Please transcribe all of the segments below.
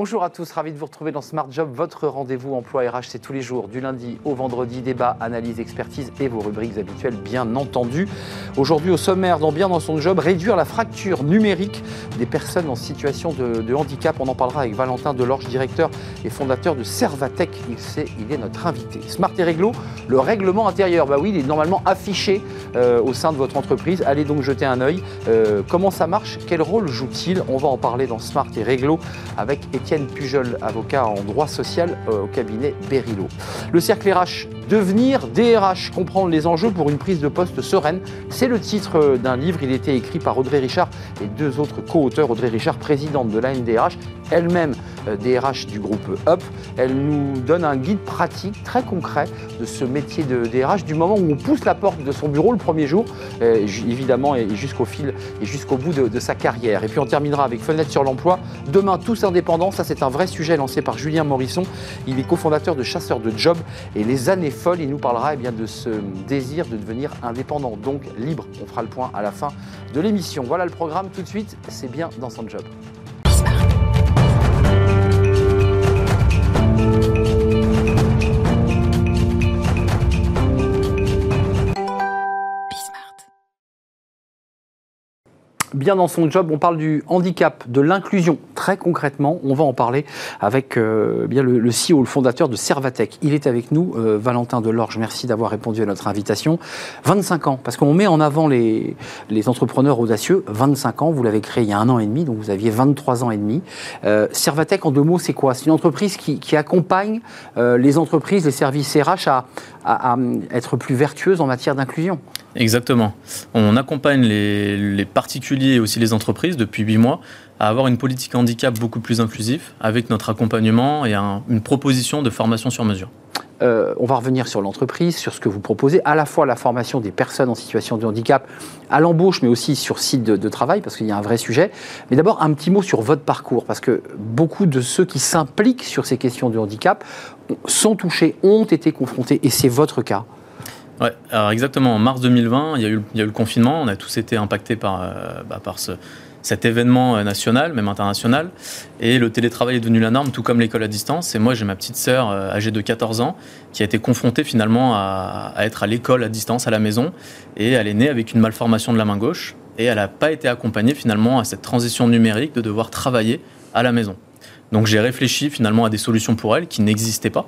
Bonjour à tous, ravi de vous retrouver dans Smart Job. Votre rendez-vous emploi RH, c'est tous les jours, du lundi au vendredi, débat, analyse, expertise et vos rubriques habituelles, bien entendu. Aujourd'hui, au sommaire, dans Bien dans son job, réduire la fracture numérique des personnes en situation de, handicap. On en parlera avec Valentin Delorge, directeur et fondateur de Servatech. Il, est notre invité. Smart et Réglo, le règlement intérieur. Bah oui, il est normalement affiché euh, au sein de votre entreprise. Allez donc jeter un œil. Euh, comment ça marche? Quel rôle joue-t-il? On va en parler dans Smart et Réglo avec Étienne Pujol, avocat en droit social euh, au cabinet Berilo. Le cercle RH, devenir DRH, comprendre les enjeux pour une prise de poste sereine. C'est le titre euh, d'un livre. Il était écrit par Audrey Richard et deux autres co-auteurs. Audrey Richard, présidente de l'ANDRH, elle-même DRH euh, du groupe UP. Elle nous donne un guide pratique très concret de ce métier de DRH du moment où on pousse la porte de son bureau le premier jour, évidemment, et jusqu'au fil et jusqu'au bout de, de sa carrière. Et puis on terminera avec Fenêtre sur l'emploi. Demain, tous indépendants. Ça, c'est un vrai sujet lancé par Julien Morisson. Il est cofondateur de Chasseurs de Job et les années folles. Il nous parlera eh bien, de ce désir de devenir indépendant, donc libre. On fera le point à la fin de l'émission. Voilà le programme tout de suite. C'est bien dans son job. Bien dans son job. On parle du handicap, de l'inclusion. Très concrètement, on va en parler avec euh, bien le, CEO, le fondateur de Servatech. Il est avec nous, euh, Valentin Delorge. Merci d'avoir répondu à notre invitation. 25 ans, parce qu'on met en avant les, entrepreneurs audacieux. 25 ans, vous l'avez créé il y a un an et demi, donc vous aviez 23 ans et demi. Euh, Servatech, en deux mots, c'est quoi? C'est une entreprise qui, qui accompagne euh, les entreprises, les services RH à, à, à être plus vertueuses en matière d'inclusion. Exactement. On accompagne les, particuliers et aussi les entreprises depuis 8 mois à avoir une politique handicap beaucoup plus inclusive avec notre accompagnement et une proposition de formation sur mesure. Euh, on va revenir sur l'entreprise, sur ce que vous proposez, à la fois la formation des personnes en situation de handicap à l'embauche, mais aussi sur site de, travail, parce qu'il y a un vrai sujet. Mais d'abord, un petit mot sur votre parcours, parce que beaucoup de ceux qui s'impliquent sur ces questions de handicap sont touchés, ont été confrontés, et c'est votre cas. Ouais, alors exactement. En mars 2020, il y, a eu, il y a eu le confinement. On a tous été impactés par, euh, bah, par ce, cet événement euh, national, même international. Et le télétravail est devenu la norme, tout comme l'école à distance. Et moi, j'ai ma petite sœur euh, âgée de 14 ans qui a été confrontée finalement à, à être à l'école à distance à la maison. Et elle est née avec une malformation de la main gauche. Et elle n'a pas été accompagnée finalement à cette transition numérique de devoir travailler à la maison. Donc j'ai réfléchi finalement à des solutions pour elle qui n'existaient pas.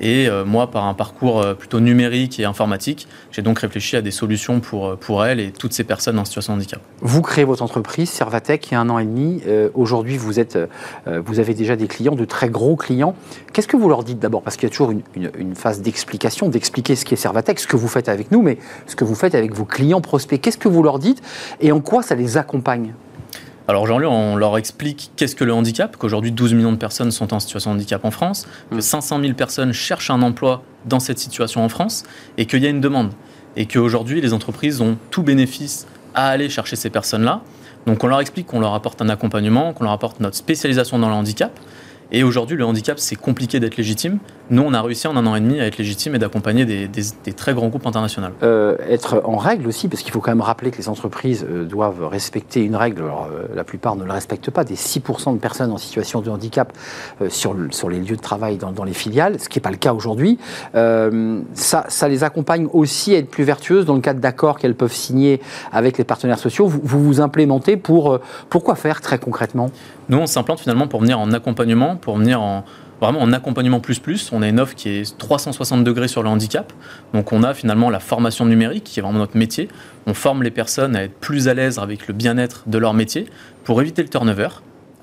Et euh, moi, par un parcours euh, plutôt numérique et informatique, j'ai donc réfléchi à des solutions pour, euh, pour elle et toutes ces personnes en situation de handicap. Vous créez votre entreprise, Servatech, il y a un an et demi. Aujourd'hui, vous, vous avez déjà des clients, de très gros clients. Qu'est-ce que vous leur dites d'abord? Parce qu'il y a toujours une, une phase d'explication, d'expliquer ce qu'est Servatech, ce que vous faites avec nous, mais ce que vous faites avec vos clients prospects. Qu'est-ce que vous leur dites et en quoi ça les accompagne? Alors aujourd'hui, on leur explique qu'est-ce que le handicap, qu'aujourd'hui 12 millions de personnes sont en situation de handicap en France, que 500 mmh. 000 personnes cherchent un emploi dans cette situation en France, et qu'il y a une demande. Et qu'aujourd'hui, les entreprises ont tout bénéfice à aller chercher ces personnes-là. Donc on leur explique qu'on leur apporte un accompagnement, qu'on leur apporte notre spécialisation dans le handicap, et aujourd'hui, le handicap, c'est compliqué d'être légitime. Nous, on a réussi en un an et demi à être légitime et d'accompagner des, très grands groupes internationaux. Euh, être en règle aussi, parce qu'il faut quand même rappeler que les entreprises euh, doivent respecter une règle. Euh, la plupart ne le respectent pas. Des 6% de personnes en situation de handicap sur, les lieux de travail dans, les filiales, ce qui n'est pas le cas aujourd'hui. ça, les accompagne aussi à être plus vertueuses dans le cadre d'accords qu'elles peuvent signer avec les partenaires sociaux. Vous vous, vous implémentez pour, pour quoi faire très concrètement? Nous, on s'implante finalement pour venir en accompagnement pour venir en, vraiment en accompagnement plus plus. On a une offre qui est 360 degrés sur le handicap. Donc on a finalement la formation numérique qui est vraiment notre métier. On forme les personnes à être plus à l'aise avec le bien-être de leur métier pour éviter le turnover.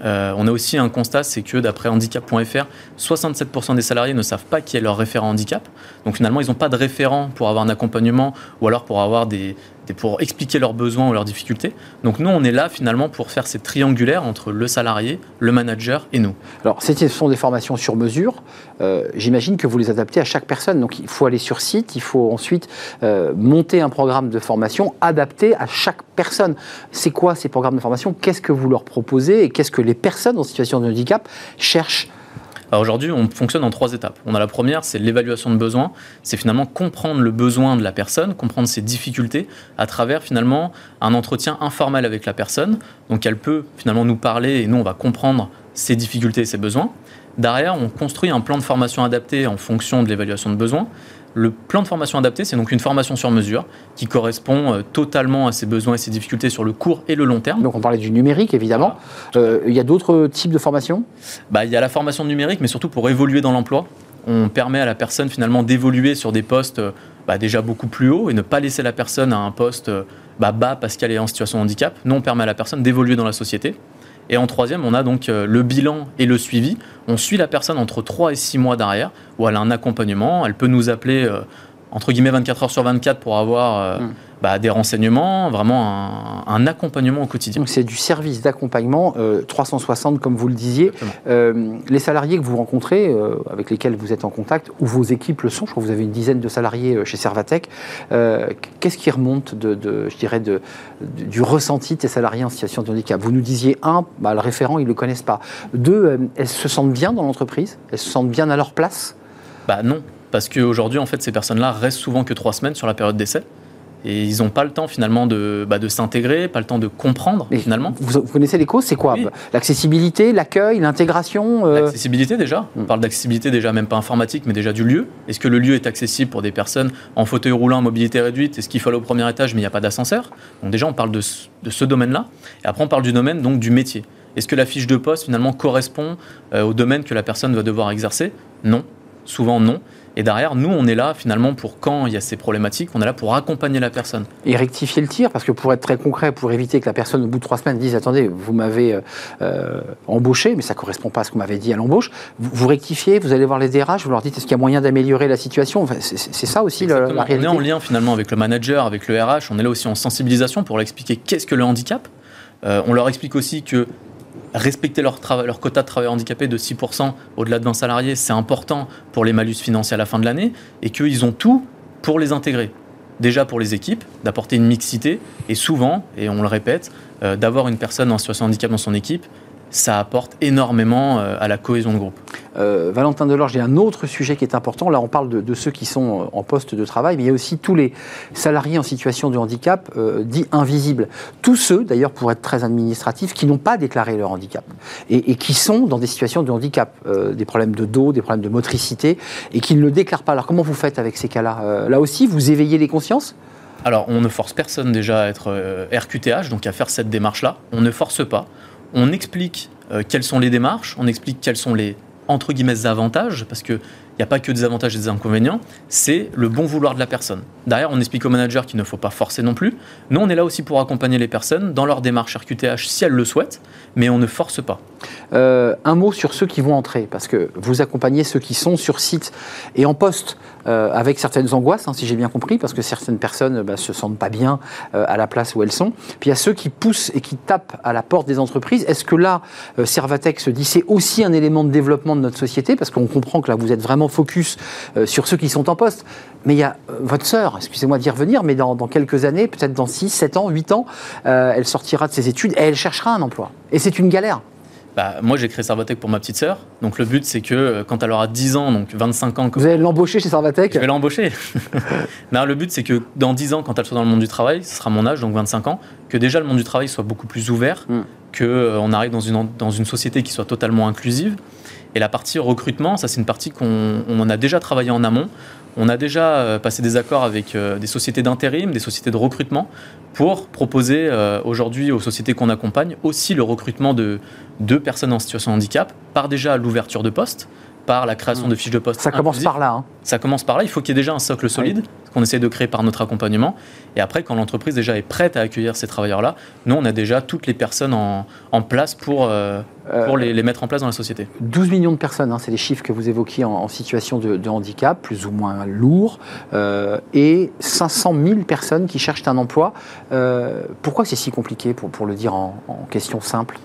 Euh, on a aussi un constat, c'est que d'après handicap.fr, 67% des salariés ne savent pas qui est leur référent handicap. Donc finalement, ils n'ont pas de référent pour avoir un accompagnement ou alors pour avoir des, pour expliquer leurs besoins ou leurs difficultés. Donc nous, on est là finalement pour faire cette triangulaire entre le salarié, le manager et nous. Alors, ce sont des formations sur mesure. Euh, j'imagine que vous les adaptez à chaque personne. Donc il faut aller sur site, il faut ensuite euh, monter un programme de formation adapté à chaque personne. C'est quoi ces programmes de formation? Qu'est-ce que vous leur proposez? Et qu'est-ce que les personnes en situation de handicap cherchent Aujourd'hui, on fonctionne en trois étapes. On a la première, c'est l'évaluation de besoin. C'est finalement comprendre le besoin de la personne, comprendre ses difficultés à travers finalement un entretien informel avec la personne. Donc elle peut finalement nous parler et nous, on va comprendre ses difficultés et ses besoins. Derrière, on construit un plan de formation adapté en fonction de l'évaluation de besoins. Le plan de formation adapté, c'est donc une formation sur mesure qui correspond euh, totalement à ses besoins et ses difficultés sur le court et le long terme. Donc on parlait du numérique, évidemment. Euh, il y a d'autres types de formations? Bah, Il y a la formation numérique, mais surtout pour évoluer dans l'emploi. On permet à la personne finalement d'évoluer sur des postes euh, bah, déjà beaucoup plus hauts et ne pas laisser la personne à un poste bah, bas parce qu'elle est en situation de handicap. Nous, on permet à la personne d'évoluer dans la société. Et en troisième, on a donc euh, le bilan et le suivi. On suit la personne entre 3 et 6 mois derrière, où elle a un accompagnement. Elle peut nous appeler euh, entre guillemets 24 heures sur 24 pour avoir euh, hmm. Bah, des renseignements, vraiment un, accompagnement au quotidien. Donc c'est du service d'accompagnement 360 comme vous le disiez. les salariés que vous rencontrez, avec lesquels vous êtes en contact, ou vos équipes le sont, je crois que vous avez une dizaine de salariés chez Servatec, qu'est-ce qui remonte de, je dirais de, du ressenti de ces salariés en situation de handicap? Vous nous disiez, un, bah, le référent, ils ne le connaissent pas. Deux, elles se sentent bien dans l'entreprise? Elles se sentent bien à leur place? Bah non, parce qu'aujourd'hui, en fait, ces personnes-là restent souvent que trois semaines sur la période d'essai. Et ils n'ont pas le temps finalement de, bah, de s'intégrer, pas le temps de comprendre finalement. Vous, connaissez les causes C'est quoi? L'accessibilité, l'accueil, l'intégration euh? L'accessibilité déjà. On hmm. parle d'accessibilité déjà même pas informatique, mais déjà du lieu. Est-ce que le lieu est accessible pour des personnes en fauteuil roulant, en mobilité réduite? Est-ce qu'il faut aller au premier étage mais il n'y a pas d'ascenseur? Donc déjà on parle de, de ce domaine-là. Et après on parle du domaine donc du métier. Est-ce que la fiche de poste finalement correspond euh, au domaine que la personne va devoir exercer? Non. Souvent non. Et derrière, nous, on est là finalement pour quand il y a ces problématiques, on est là pour accompagner la personne. Et rectifier le tir, parce que pour être très concret, pour éviter que la personne au bout de trois semaines dise attendez, vous m'avez euh, euh, embauché, mais ça ne correspond pas à ce qu'on m'avait dit à l'embauche. Vous, rectifiez, vous allez voir les DRH, vous leur dites est-ce qu'il y a moyen d'améliorer la situation? C'est ça aussi la, réalité. On est en lien finalement avec le manager, avec le RH, on est là aussi en sensibilisation pour leur expliquer qu'est-ce que le handicap. Euh, on leur explique aussi que respecter leur, quota de travailleurs handicapés de 6% au-delà de 20 salariés, c'est important pour les malus financiers à la fin de l'année, et qu'ils ont tout pour les intégrer. Déjà pour les équipes, d'apporter une mixité, et souvent, et on le répète, euh, d'avoir une personne en situation de handicap dans son équipe, ça apporte énormément euh, à la cohésion de groupe. Euh, Valentin Delorge, il y a un autre sujet qui est important. Là, on parle de, ceux qui sont euh, en poste de travail, mais il y a aussi tous les salariés en situation de handicap dits invisibles. Tous ceux, d'ailleurs, pour être très administratifs, qui n'ont pas déclaré leur handicap et, qui sont dans des situations de handicap, des problèmes de dos, des problèmes de motricité, et qui ne le déclarent pas. Alors, comment vous faites avec ces cas-là? Là aussi, vous éveillez les consciences? Alors, on ne force personne déjà à être RQTH, donc à faire cette démarche-là. On ne force pas on explique euh, quelles sont les démarches, on explique quels sont les entre guillemets avantages, parce qu'il n'y a pas que des avantages et des inconvénients, c'est le bon vouloir de la personne. Derrière, on explique au manager qu'il ne faut pas forcer non plus. Nous, on est là aussi pour accompagner les personnes dans leur démarche RQTH si elles le souhaitent, mais on ne force pas. Euh, un mot sur ceux qui vont entrer, parce que vous accompagnez ceux qui sont sur site et en poste. Euh, avec certaines angoisses, hein, si j'ai bien compris, parce que certaines personnes ne bah, se sentent pas bien euh, à la place où elles sont. Puis il y a ceux qui poussent et qui tapent à la porte des entreprises. Est-ce que là, Servatec se dit c'est aussi un élément de développement de notre société, parce qu'on comprend que là vous êtes vraiment focus sur ceux qui sont en poste. Mais il y a votre sœur, excusez-moi d'y revenir, mais dans, dans quelques années, peut-être dans 6, 7 ans, 8 ans, elle sortira de ses études et elle cherchera un emploi. Et c'est une galère. Bah, moi, j'ai créé Servatec pour ma petite sœur. Donc, le but, c'est que euh, quand elle aura 10 ans, donc 25 ans. Vous allez l'embaucher chez Servatec Je vais l'embaucher. non, le but, c'est que dans 10 ans, quand elle soit dans le monde du travail, ce sera mon âge, donc 25 ans, que déjà le monde du travail soit beaucoup plus ouvert, mm. qu'on euh, arrive dans une, dans une société qui soit totalement inclusive. Et la partie recrutement, ça, c'est une partie qu'on on a déjà travaillé en amont. On a déjà euh, passé des accords avec des sociétés d'intérim, des sociétés de recrutement, pour proposer aujourd'hui aux sociétés qu'on accompagne aussi le recrutement de, deux personnes en situation de handicap par déjà l'ouverture de postes, par la création mmh. de fiches de poste. Ça commence par là. Hein. Ça commence par là. Il faut qu'il y ait déjà un socle solide qu'on essaie de créer par notre accompagnement. Et après, quand l'entreprise déjà est prête à accueillir ces travailleurs-là, nous, on a déjà toutes les personnes en, en place pour, euh, pour les, les, mettre en place dans la société. 12 millions de personnes, hein, c'est les chiffres que vous évoquiez en, situation de, handicap, plus ou moins lourd, euh, et 500 000 personnes qui cherchent un emploi. Euh, pourquoi c'est si compliqué, pour, pour le dire en, en question simple?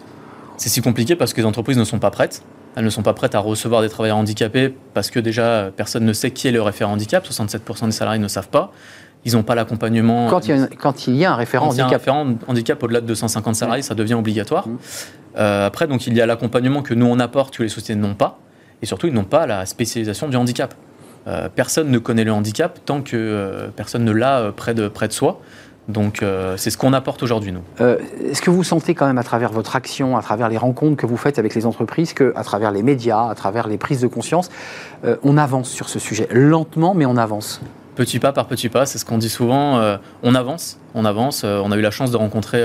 C'est si compliqué parce que les entreprises ne sont pas prêtes. Elles ne sont pas prêtes à recevoir des travailleurs handicapés parce que déjà, personne ne sait qui est le référent handicap. 67% des salariés ne savent pas. Ils n'ont pas l'accompagnement. Quand, quand, il y a un référent handicap. un référent handicap au-delà de 250 salariés, ça devient obligatoire. Mmh. Euh, après, donc, il y a l'accompagnement que nous, on apporte, que les sociétés n'ont pas. Et surtout, ils n'ont pas la spécialisation du handicap. Euh, personne ne connaît le handicap tant que euh, personne ne l'a près, de, près de soi. Donc euh, c'est ce qu'on apporte aujourd'hui, nous. Euh, est-ce que vous sentez quand même à travers votre action, à travers les rencontres que vous faites avec les entreprises, que à travers les médias, à travers les prises de conscience, euh, on avance sur ce sujet? Lentement, mais on avance Petit pas par petit pas, c'est ce qu'on dit souvent. on avance, on avance. on a eu la chance de rencontrer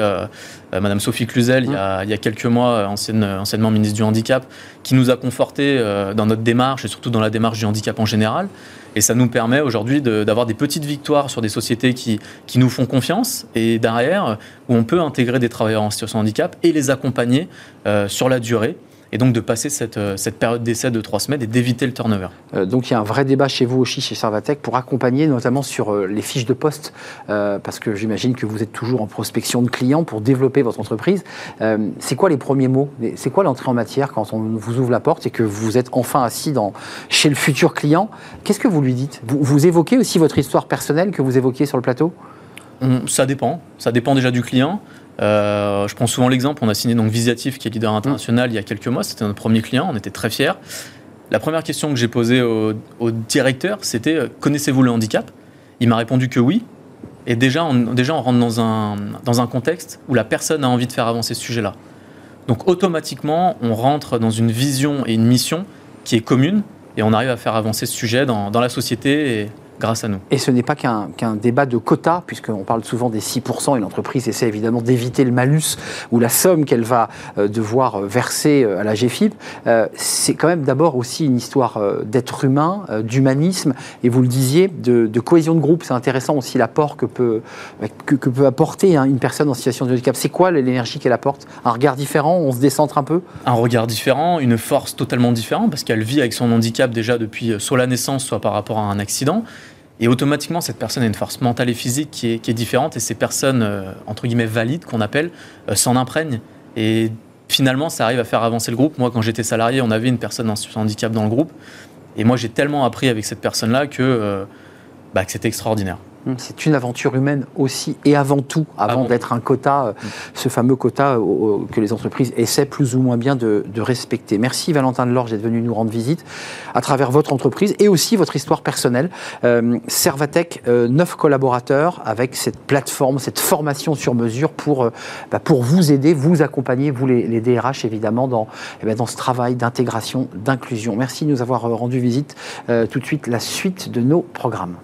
Madame Sophie Cluzel il, y a, il, y a, quelques mois, ancienne, anciennement ministre du Handicap, qui nous a conforté dans notre démarche et surtout dans la démarche du handicap en général. Et ça nous permet aujourd'hui d'avoir des petites victoires sur des sociétés qui, nous font confiance et derrière, où on peut intégrer des travailleurs en situation de handicap et les accompagner euh, sur la durée et donc de passer cette, euh, cette période d'essai de trois semaines et d'éviter le turnover. Euh, donc il y a un vrai débat chez vous aussi, chez Servatech, pour accompagner notamment sur euh, les fiches de poste, parce que j'imagine que vous êtes toujours en prospection de clients pour développer votre entreprise. c'est quoi les premiers mots? C'est quoi l'entrée en matière quand on vous ouvre la porte et que vous êtes enfin assis dans, chez le futur client? Qu'est-ce que vous lui dites? Vous, vous évoquez aussi votre histoire personnelle que vous évoquiez sur le plateau? Ça dépend. Ça dépend déjà du client. Euh, je prends souvent l'exemple, on a signé donc Visiatif, qui est leader international, il y a quelques mois. C'était notre premier client, on était très fiers. La première question que j'ai posée au, directeur, c'était euh, connaissez-vous le handicap? Il m'a répondu que oui. Et déjà, on, déjà, on rentre dans un, dans un contexte où la personne a envie de faire avancer ce sujet-là. Donc automatiquement, on rentre dans une vision et une mission qui est commune et on arrive à faire avancer ce sujet dans, dans la société grâce à nous. Et ce n'est pas qu'un débat de quotas, puisqu'on parle souvent des 6%, et l'entreprise essaie évidemment d'éviter le malus ou la somme qu'elle va euh, devoir euh, verser euh, à la GFIP. c'est quand même d'abord aussi une histoire d'être humain, d'humanisme, et vous le disiez, de, cohésion de groupe. C'est intéressant aussi l'apport que peut, que, peut apporter hein, une personne en situation de handicap. C'est quoi l'énergie qu'elle apporte? Un regard différent? On se décentre un peu? Un regard différent, une force totalement différente, parce qu'elle vit avec son handicap déjà depuis soit la naissance, soit par rapport à un accident. Et automatiquement, cette personne a une force mentale et physique qui est, différente. Et ces personnes, euh, entre guillemets, valides, qu'on appelle, euh, s'en imprègnent. Et finalement, ça arrive à faire avancer le groupe. Moi, quand j'étais salarié, on avait une personne en handicap dans le groupe. Et moi, j'ai tellement appris avec cette personne-là que, euh, bah, que c'était extraordinaire. Hum, c'est une aventure humaine aussi et avant tout, avant d'être un quota, euh, ce fameux quota euh, que les entreprises essaient plus ou moins bien de, respecter. Merci Valentin Delorge d'être venu nous rendre visite à travers votre entreprise et aussi votre histoire personnelle. Euh, Servatech, neuf collaborateurs avec cette plateforme, cette formation sur mesure pour, bah, pour vous aider, vous accompagner, vous les, DRH évidemment, dans, eh ben, dans ce travail d'intégration, d'inclusion. Merci de nous avoir rendu visite. tout de suite, la suite de nos programmes.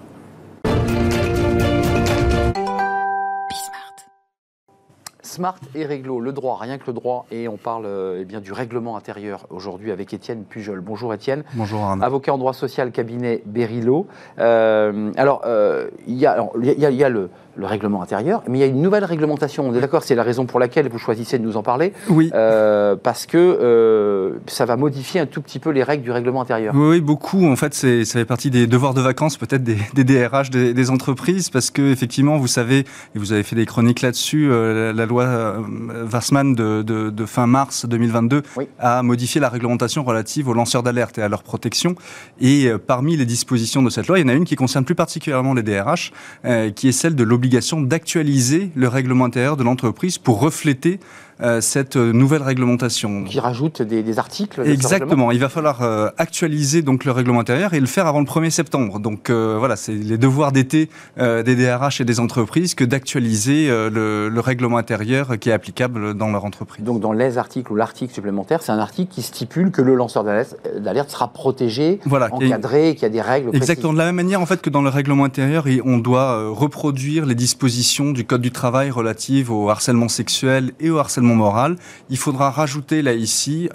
Smart et Réglo, le droit, rien que le droit, et on parle euh, eh bien, du règlement intérieur aujourd'hui avec Étienne Pujol. Bonjour Étienne. Bonjour Arnaud. Avocat en droit social, cabinet Berilo. Euh, alors, euh, il y, a, y a le, le règlement intérieur, mais il y a une nouvelle réglementation. On est d'accord, c'est la raison pour laquelle vous choisissez de nous en parler. Oui. Euh, parce que euh, ça va modifier un tout petit peu les règles du règlement intérieur. Oui, beaucoup. En fait, ça fait partie des devoirs de vacances, peut-être des, DRH des, entreprises, parce que effectivement, vous savez, et vous avez fait des chroniques là-dessus, euh, la, loi Varsman de, fin mars 2022 a modifié la réglementation relative aux lanceurs d'alerte et à leur protection. Et parmi les dispositions de cette loi, il y en a une qui concerne plus particulièrement les DRH, qui est celle de l'obligation d'actualiser le règlement intérieur de l'entreprise pour refléter euh, cette nouvelle réglementation. Qui rajoute des, articles Exactement. Il va falloir euh, actualiser donc le règlement intérieur et le faire avant le 1er septembre. Donc euh, voilà, c'est les devoirs d'été des DRH et des entreprises que d'actualiser le, règlement intérieur qui est applicable dans leur entreprise. Donc dans les articles ou l'article supplémentaire, c'est un article qui stipule que le lanceur d'alerte sera protégé, voilà, encadré, qu'il y a des règles. Exactement. De la même manière en fait que dans le règlement intérieur, on doit reproduire les dispositions du code du travail relatives au harcèlement sexuel et au harcèlement moral, il faudra rajouter là ici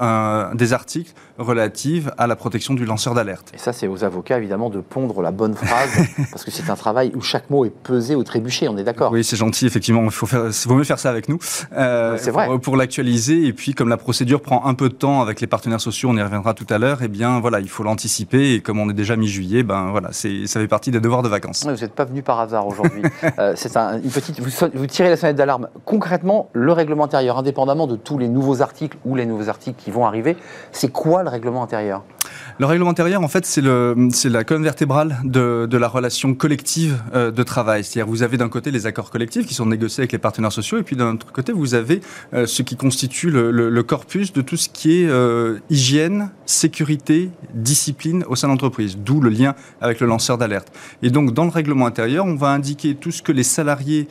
des articles relatifs à la protection du lanceur d'alerte. Et ça, c'est aux avocats évidemment de pondre la bonne phrase, parce que c'est un travail où chaque mot est pesé ou trébuché, on est d'accord Oui, c'est gentil, effectivement, il faut faire, vaut mieux faire ça avec nous. Euh, c'est vrai. Pour, l'actualiser, et puis comme la procédure prend un peu de temps avec les partenaires sociaux, on y reviendra tout à l'heure, eh bien voilà, il faut l'anticiper, et comme on est déjà mi-juillet, ben voilà, ça fait partie des devoirs de vacances. vous n'êtes pas venu par hasard aujourd'hui. Euh, c'est une petite, vous, vous tirez la sonnette d'alarme. Concrètement, le règlement intérieur indépendamment de tous les nouveaux articles ou les nouveaux articles qui vont arriver, c'est quoi le Le règlement intérieur, en fait, c'est la colonne vertébrale de, la relation collective euh, de travail. C'est-à-dire, vous avez d'un côté les accords collectifs qui sont négociés avec les partenaires sociaux, et puis d'un autre côté, vous avez euh, ce qui constitue le, corpus de tout ce qui est euh, hygiène, sécurité, discipline au sein de l'entreprise, d'où le lien avec le lanceur d'alerte. Et donc, dans le règlement intérieur, on va indiquer tout ce que les salariés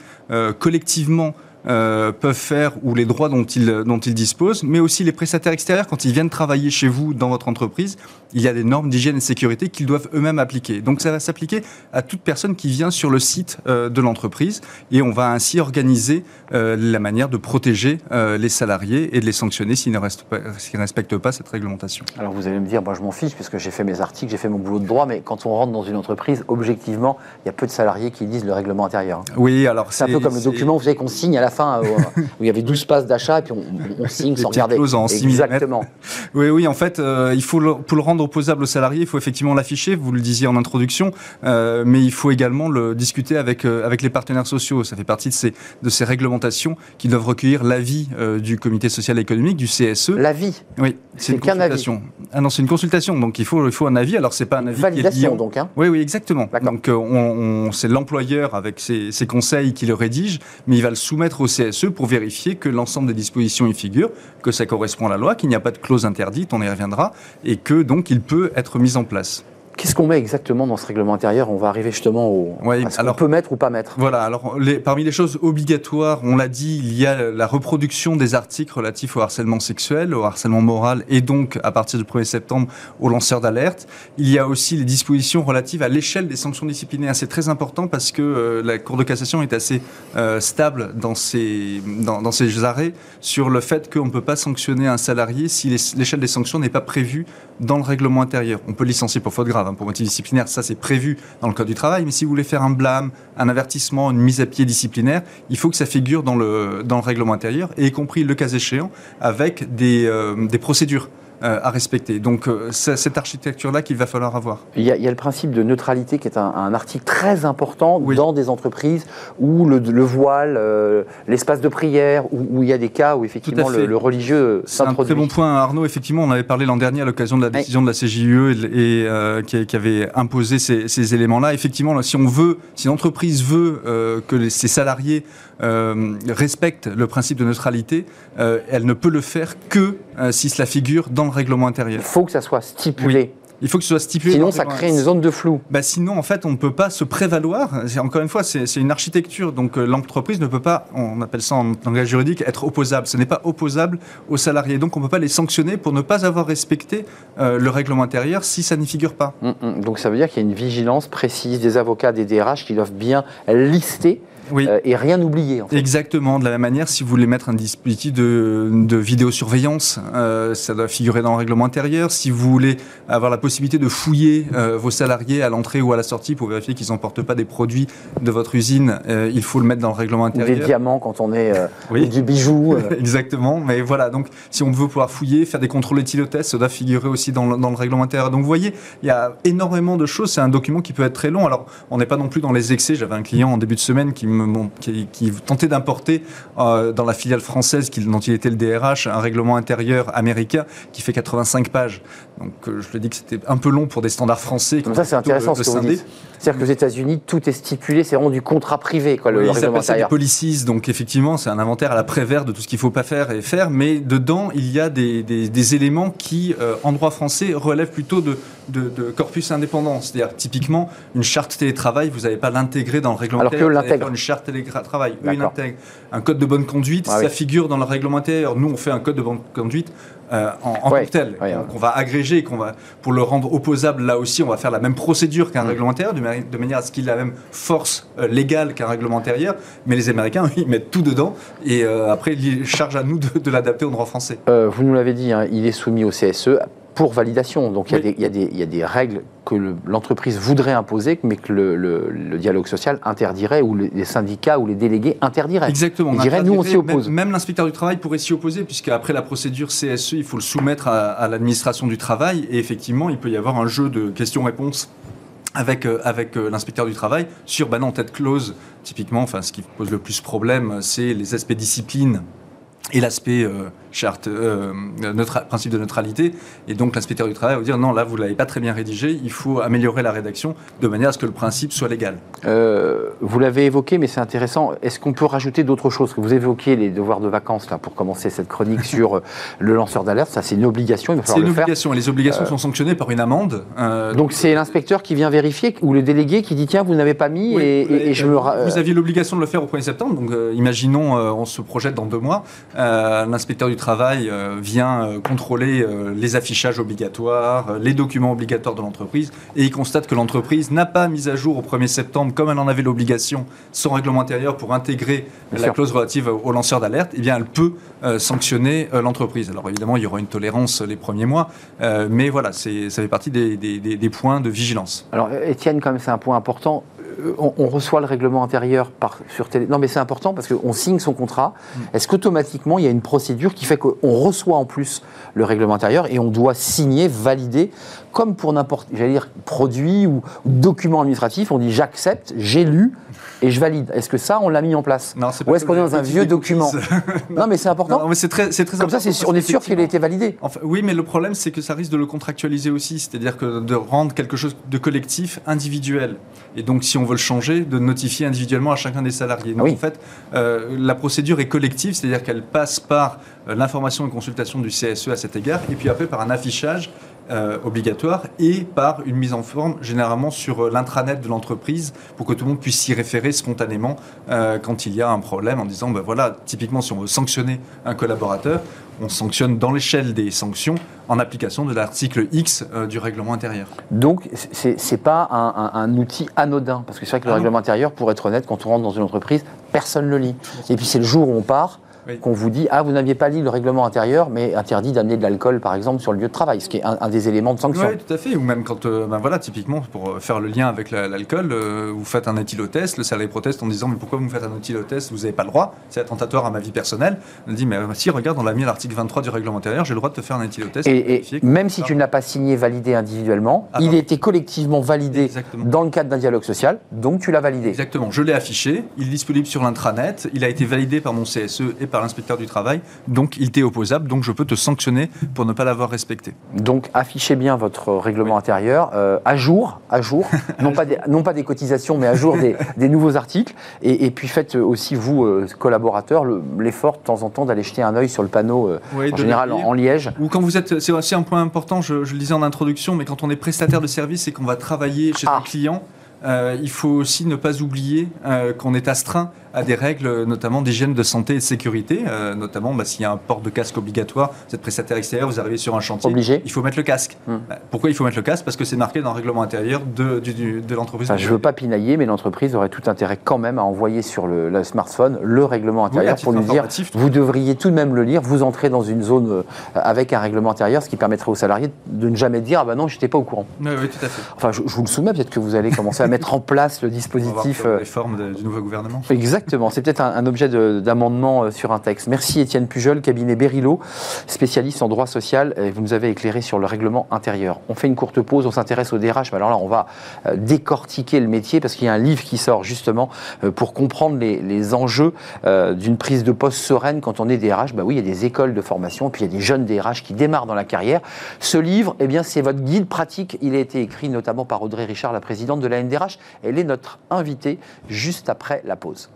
collectivement euh, peuvent faire ou les droits dont ils, dont ils disposent, mais aussi les prestataires extérieurs, quand ils viennent travailler chez vous dans votre entreprise, il y a des normes d'hygiène et de sécurité qu'ils doivent eux-mêmes appliquer. Donc ça va s'appliquer à toute personne qui vient sur le site euh, de l'entreprise et on va ainsi organiser euh, la manière de protéger les salariés et de les sanctionner s'ils ne, respectent pas cette réglementation. Alors vous allez me dire, moi je m'en fiche puisque j'ai fait mes articles, j'ai fait mon boulot de droit, mais quand on rentre dans une entreprise, objectivement, il y a peu de salariés qui lisent le règlement intérieur. Oui, alors c'est un peu comme le document, vous savez qu'on signe à la fin, euh, où il y avait 12 passes d'achat, et puis on, signe sans regarder. En Exactement. Oui, oui, en fait, euh, il faut le, pour le rendre opposable aux salariés, il faut effectivement l'afficher, vous le disiez en introduction, euh, mais il faut également le discuter avec, avec les partenaires sociaux. Ça fait partie de ces, de ces réglementations qui doivent recueillir l'avis du comité social et économique, du CSE. L'avis Oui, c'est une consultation. Ah non, c'est une consultation, donc il faut, il faut un avis. Alors, c'est pas un avis. Validation, donc. Hein oui, oui, exactement. Donc, on, c'est l'employeur avec ses, ses conseils qui le rédige, mais il va le soumettre au CSE pour vérifier que l'ensemble des dispositions y figurent, que ça correspond à la loi, qu'il n'y a pas de clause interdite, on y reviendra, et que donc il peut être mis en place. Qu'est-ce qu'on met exactement dans ce règlement intérieur On va arriver justement au. Oui, à ce alors, peut mettre ou pas mettre. Voilà. Alors, les, parmi les choses obligatoires, on l'a dit, il y a la reproduction des articles relatifs au harcèlement sexuel, au harcèlement moral, et donc à partir du 1er septembre aux lanceurs d'alerte. Il y a aussi les dispositions relatives à l'échelle des sanctions disciplinaires. C'est très important parce que euh, la Cour de cassation est assez euh, stable dans ses dans, dans ses arrêts sur le fait qu'on ne peut pas sanctionner un salarié si l'échelle des sanctions n'est pas prévue dans le règlement intérieur. On peut licencier pour faute grave Pour motif disciplinaire, ça c'est prévu dans le code du travail. Mais si vous voulez faire un blâme, un avertissement, une mise à pied disciplinaire, il faut que ça figure dans le, dans le règlement intérieur, et y compris le cas échéant, avec des, euh, des procédures. Euh, à respecter. Donc euh, c'est cette architecture-là qu'il va falloir avoir. Il y, a, il y, a, le principe de neutralité qui est un, un article très important dans des entreprises où le, le voile, euh, l'espace de prière, où, où, il y a des cas où effectivement le, le, religieux C'est un très bon point, Arnaud. Effectivement, on avait parlé l'an dernier à l'occasion de la décision de la CJUE et, et qui, qui, avait imposé ces, ces éléments-là. Effectivement, si on veut, si l'entreprise veut que les, ses salariés respectent le principe de neutralité, elle ne peut le faire que si cela figure dans règlement intérieur. Il faut que ça soit stipulé. Il faut que ce soit stipulé. Sinon, ça crée une zone de flou. Bah, sinon, en fait, on ne peut pas se prévaloir. Encore une fois, c'est une architecture. Donc, euh, l'entreprise ne peut pas, on appelle ça en langage juridique, être opposable. Ce n'est pas opposable aux salariés. Donc, on ne peut pas les sanctionner pour ne pas avoir respecté euh, le règlement intérieur si ça n'y figure pas. Hum, hum. Donc, ça veut dire qu'il y a une vigilance précise des avocats, des DRH qui doivent bien lister oui. Euh, et rien oublier. En fait. Exactement. De la même manière, si vous voulez mettre un dispositif de, de vidéosurveillance, euh, ça doit figurer dans le règlement intérieur. Si vous voulez avoir la possibilité de fouiller euh, vos salariés à l'entrée ou à la sortie pour vérifier qu'ils n'emportent pas des produits de votre usine, il faut le mettre dans le règlement intérieur. Ou des diamants quand on est oui. du bijou. Exactement. Mais voilà. Donc, si on veut pouvoir fouiller, faire des contrôles éthylotest, ça doit figurer aussi dans le, dans le règlement intérieur. Donc, vous voyez, il y a énormément de choses. C'est un document qui peut être très long. Alors, on n'est pas non plus dans les excès. J'avais un client en début de semaine qui me qui, tentait d'importer euh, dans la filiale française dont il était le DRH un règlement intérieur américain qui fait 85 pages. Donc euh, je ai dit que c'était un peu long pour des standards français. Comme ça, c'est intéressant ce que vous dites. C'est-à-dire qu'aux États-Unis, tout est stipulé, c'est vraiment du contrat privé, quoi, le, oui, règlement ça policies, donc effectivement, c'est un inventaire à la prévert de tout ce qu'il ne faut pas faire et faire, mais dedans, il y a des, des, des éléments qui, euh, en droit français, relèvent plutôt de, de, de corpus indépendant. C'est-à-dire, typiquement, une charte télétravail, vous n'avez pas l'intégrer dans le règlement Alors que l'intègre. Une charte télétravail, ils l'intègrent. Un code de bonne conduite, ah, ça oui. figure dans le règlement intérieur. Nous, on fait un code de bonne conduite euh, en, en ouais. tant que tel. Ouais, Donc, on va agréger, qu'on va, pour le rendre opposable, là aussi, on va faire la même procédure qu'un règlement intérieur, de, de, manière à ce qu'il ait la même force euh, légale qu'un règlement intérieur. Mais les Américains, ils mettent tout dedans et euh, après, ils chargent à nous de, de l'adapter au droit français. Vous nous l'avez dit, hein, il est soumis au CSE pour validation. Donc oui. il, y a des règles que l'entreprise voudrait imposer, mais que le, le, le, dialogue social interdirait, ou les syndicats ou les délégués interdiraient. Exactement. Ils diraient, nous, on s'y oppose. Même, même l'inspecteur du travail pourrait s'y opposer, puisqu'après la procédure CSE, il faut le soumettre à, à l'administration du travail, et effectivement, il peut y avoir un jeu de questions-réponses avec, euh, avec euh, l'inspecteur du travail sur, bah non, tête close, typiquement, enfin, ce qui pose le plus problème, c'est les aspects discipline et l'aspect euh, charte, euh, principe de neutralité. Et donc l'inspecteur du travail va vous dire non, là vous l'avez pas très bien rédigé, il faut améliorer la rédaction de manière à ce que le principe soit légal. Euh, vous l'avez évoqué, mais c'est intéressant. Est-ce qu'on peut rajouter d'autres choses? Vous évoquiez les devoirs de vacances là pour commencer cette chronique sur euh, le lanceur d'alerte. Ça, c'est une obligation. C'est une obligation. Et les obligations sont sanctionnées par une amende. donc c'est l'inspecteur qui vient vérifier ou le délégué qui dit tiens vous n'avez pas mis et, je me. Vous aviez l'obligation de le faire au 1er septembre. Donc imaginons on se projette dans deux mois. L'inspecteur du travail euh, vient euh, contrôler euh, les affichages obligatoires, les documents obligatoires de l'entreprise, et il constate que l'entreprise n'a pas mis à jour au 1er septembre, comme elle en avait l'obligation, son règlement intérieur pour intégrer la clause relative au lanceur d'alerte, eh bien elle peut sanctionner l'entreprise. Alors évidemment, il y aura une tolérance les premiers mois, mais voilà, ça fait partie des, des points de vigilance. Alors Étienne, quand même, c'est un point important. Euh, on, reçoit le règlement intérieur par, sur télé. Non, mais c'est important parce qu'on signe son contrat. Mm. Est-ce qu'automatiquement, il y a une procédure qui fait qu'on reçoit en plus le règlement intérieur et on doit signer, valider, comme pour n'importe, j'allais dire, produit ou, document administratif, on dit j'accepte, j'ai lu et je valide. Est-ce que ça, on l'a mis en place non, Ou est-ce qu'on est dans un vieux document non. mais c'est important. Non, mais c'est très, c'est très Comme ça, on est sûr qu'il a été validé. Enfin, oui, mais le problème, c'est que ça risque de le contractualiser aussi, c'est-à-dire que de rendre quelque chose de collectif individuel. Et donc, si on veut le changer, de notifier individuellement à chacun des salariés. Donc, en fait, euh, la procédure est collective, c'est-à-dire qu'elle passe par euh, l'information et consultation du CSE à cet égard, et puis après par un affichage euh, obligatoire et par une mise en forme généralement sur euh, l'intranet de l'entreprise pour que tout le monde puisse s'y référer spontanément euh, quand il y a un problème en disant ben voilà typiquement si on veut sanctionner un collaborateur on sanctionne dans l'échelle des sanctions en application de l'article X du règlement intérieur. Donc, ce n'est pas un, outil anodin, parce que c'est vrai que le ah règlement intérieur, pour être honnête, quand on rentre dans une entreprise, personne ne le lit. Et puis c'est le jour où on part, qu'on vous dit ah vous n'aviez pas lu le règlement intérieur, mais interdit d'amener de l'alcool par exemple sur le lieu de travail, ce qui est un, des éléments de sanction. Oui, tout à fait. Ou même quand, euh, ben voilà, typiquement pour faire le lien avec l'alcool, euh, vous faites un éthylotest, le salarié proteste en disant mais pourquoi vous me faites un éthylotest, vous n'avez pas le droit, c'est attentatoire à ma vie personnelle. On dit mais euh, si regarde on l'a mis à l'article 23 du règlement intérieur, j'ai le droit de te faire un éthylotest. Et, même si tu ne l'as pas signé, validé individuellement, ah il a été collectivement validé dans le cadre d'un dialogue social, donc tu l'as validé. Exactement. Je l'ai affiché, il est disponible sur l'intranet, il a été validé par mon CSE et par l'inspecteur du travail donc il t'est opposable, donc je peux te sanctionner pour ne pas l'avoir respecté. Donc affichez bien votre règlement intérieur euh, à jour, à jour, non, pas des, non pas des cotisations, mais à jour des, nouveaux articles, et, puis faites aussi, vous, euh, collaborateurs, l'effort de temps en temps d'aller jeter un œil sur le panneau, euh, en général en, Liège. Ou quand vous êtes, c'est aussi un point important, je, le disais en introduction, mais quand on est prestataire de service et qu'on va travailler chez un ah. client, il faut aussi ne pas oublier qu'on est astreint à des règles notamment d'hygiène de santé et de sécurité, euh, notamment bah, s'il y a un port de casque obligatoire, vous êtes prestataire extérieur, vous arrivez sur un chantier, Obligé. il faut mettre le casque. Hmm. Bah, pourquoi il faut mettre le casque? Parce que c'est marqué dans le règlement intérieur de, de, l'entreprise. je ne veux pas pinailler, mais l'entreprise aurait tout intérêt quand même à envoyer sur le, smartphone le règlement intérieur pour nous dire vous devriez tout de même le lire, vous entrez dans une zone euh, avec un règlement intérieur, ce qui permettrait aux salariés de ne jamais dire ah ben non, je n'étais pas au courant. Oui, tout à fait. Enfin, je, vous le soumets, peut-être que vous allez commencer à mettre en place le dispositif. les formes du nouveau gouvernement. Exactement, c'est peut-être un objet d'amendement euh, sur un texte. Merci Étienne Pujol, cabinet Berilo, spécialiste en droit social. Et vous nous avez éclairé sur le règlement intérieur. On fait une courte pause, on s'intéresse au DRH. Mais alors là, on va euh, décortiquer le métier parce qu'il y a un livre qui sort justement euh, pour comprendre les, enjeux d'une prise de poste sereine quand on est DRH. Bah oui, il y a des écoles de formation, puis il y a des jeunes DRH qui démarrent dans la carrière. Ce livre, eh bien, c'est votre guide pratique. Il a été écrit notamment par Audrey Richard, la présidente de la NDRH. Elle est notre invitée juste après la pause.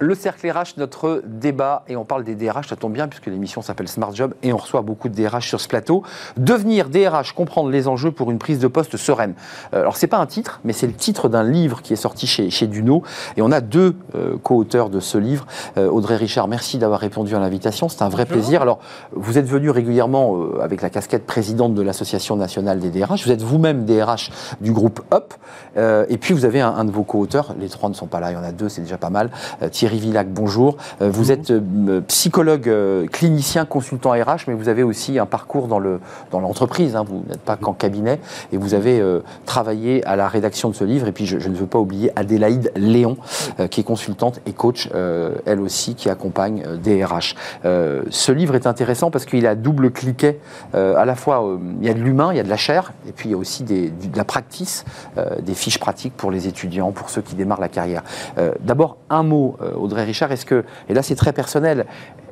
Le cercle RH, notre débat, et on parle des DRH, ça tombe bien puisque l'émission s'appelle Smart Job et on reçoit beaucoup de DRH sur ce plateau. Devenir DRH, comprendre les enjeux pour une prise de poste sereine. Euh, alors c'est pas un titre, mais c'est le titre d'un livre qui est sorti chez, chez Duno et on a deux euh, co-auteurs de ce livre. Euh, Audrey Richard, merci d'avoir répondu à l'invitation, c'est un vrai plaisir. Alors vous êtes venu régulièrement avec la casquette présidente de l'Association nationale des DRH, vous êtes vous-même DRH du groupe UP et puis vous avez un, de vos co-auteurs, les trois ne sont pas là, il y en a deux, c'est déjà pas mal, Thierry Thierry Villac, bonjour. vous êtes psychologue clinicien, consultant RH, mais vous avez aussi un parcours dans l'entreprise. Dans hein. vous n'êtes pas qu'en cabinet et vous avez travaillé à la rédaction de ce livre. Et puis, je, ne veux pas oublier Adélaïde Léon, qui est consultante et coach, elle aussi, qui accompagne des RH. ce livre est intéressant parce qu'il a double cliquet. à la fois, il y a de l'humain, il y a de la chair, et puis il y a aussi des, de la practice, des fiches pratiques pour les étudiants, pour ceux qui démarrent la carrière. D'abord, un mot, Audrey Richard, est-ce que, et là c'est très personnel,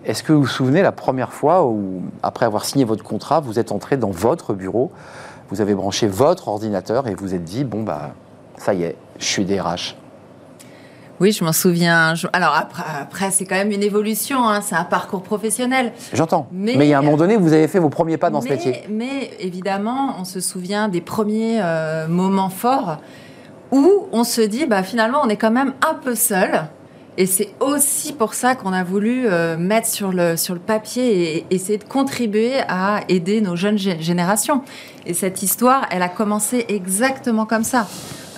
est-ce que vous vous souvenez la première fois où, après avoir signé votre contrat, vous êtes entré dans votre bureau, vous avez branché votre ordinateur et vous êtes dit, bon, bah, ça y est, je suis DRH oui, je m'en souviens. Alors après, c'est quand même une évolution, hein. c'est un parcours professionnel. J'entends. Mais, il y a un moment donné, vous avez fait vos premiers pas dans ce métier. Mais évidemment, on se souvient des premiers euh, moments forts où on se dit, bah, finalement, on est quand même un peu seul. Et c'est aussi pour ça qu'on a voulu euh, mettre sur le, sur le papier et essayer de contribuer à aider nos jeunes générations. Et cette histoire, elle a commencé exactement comme ça.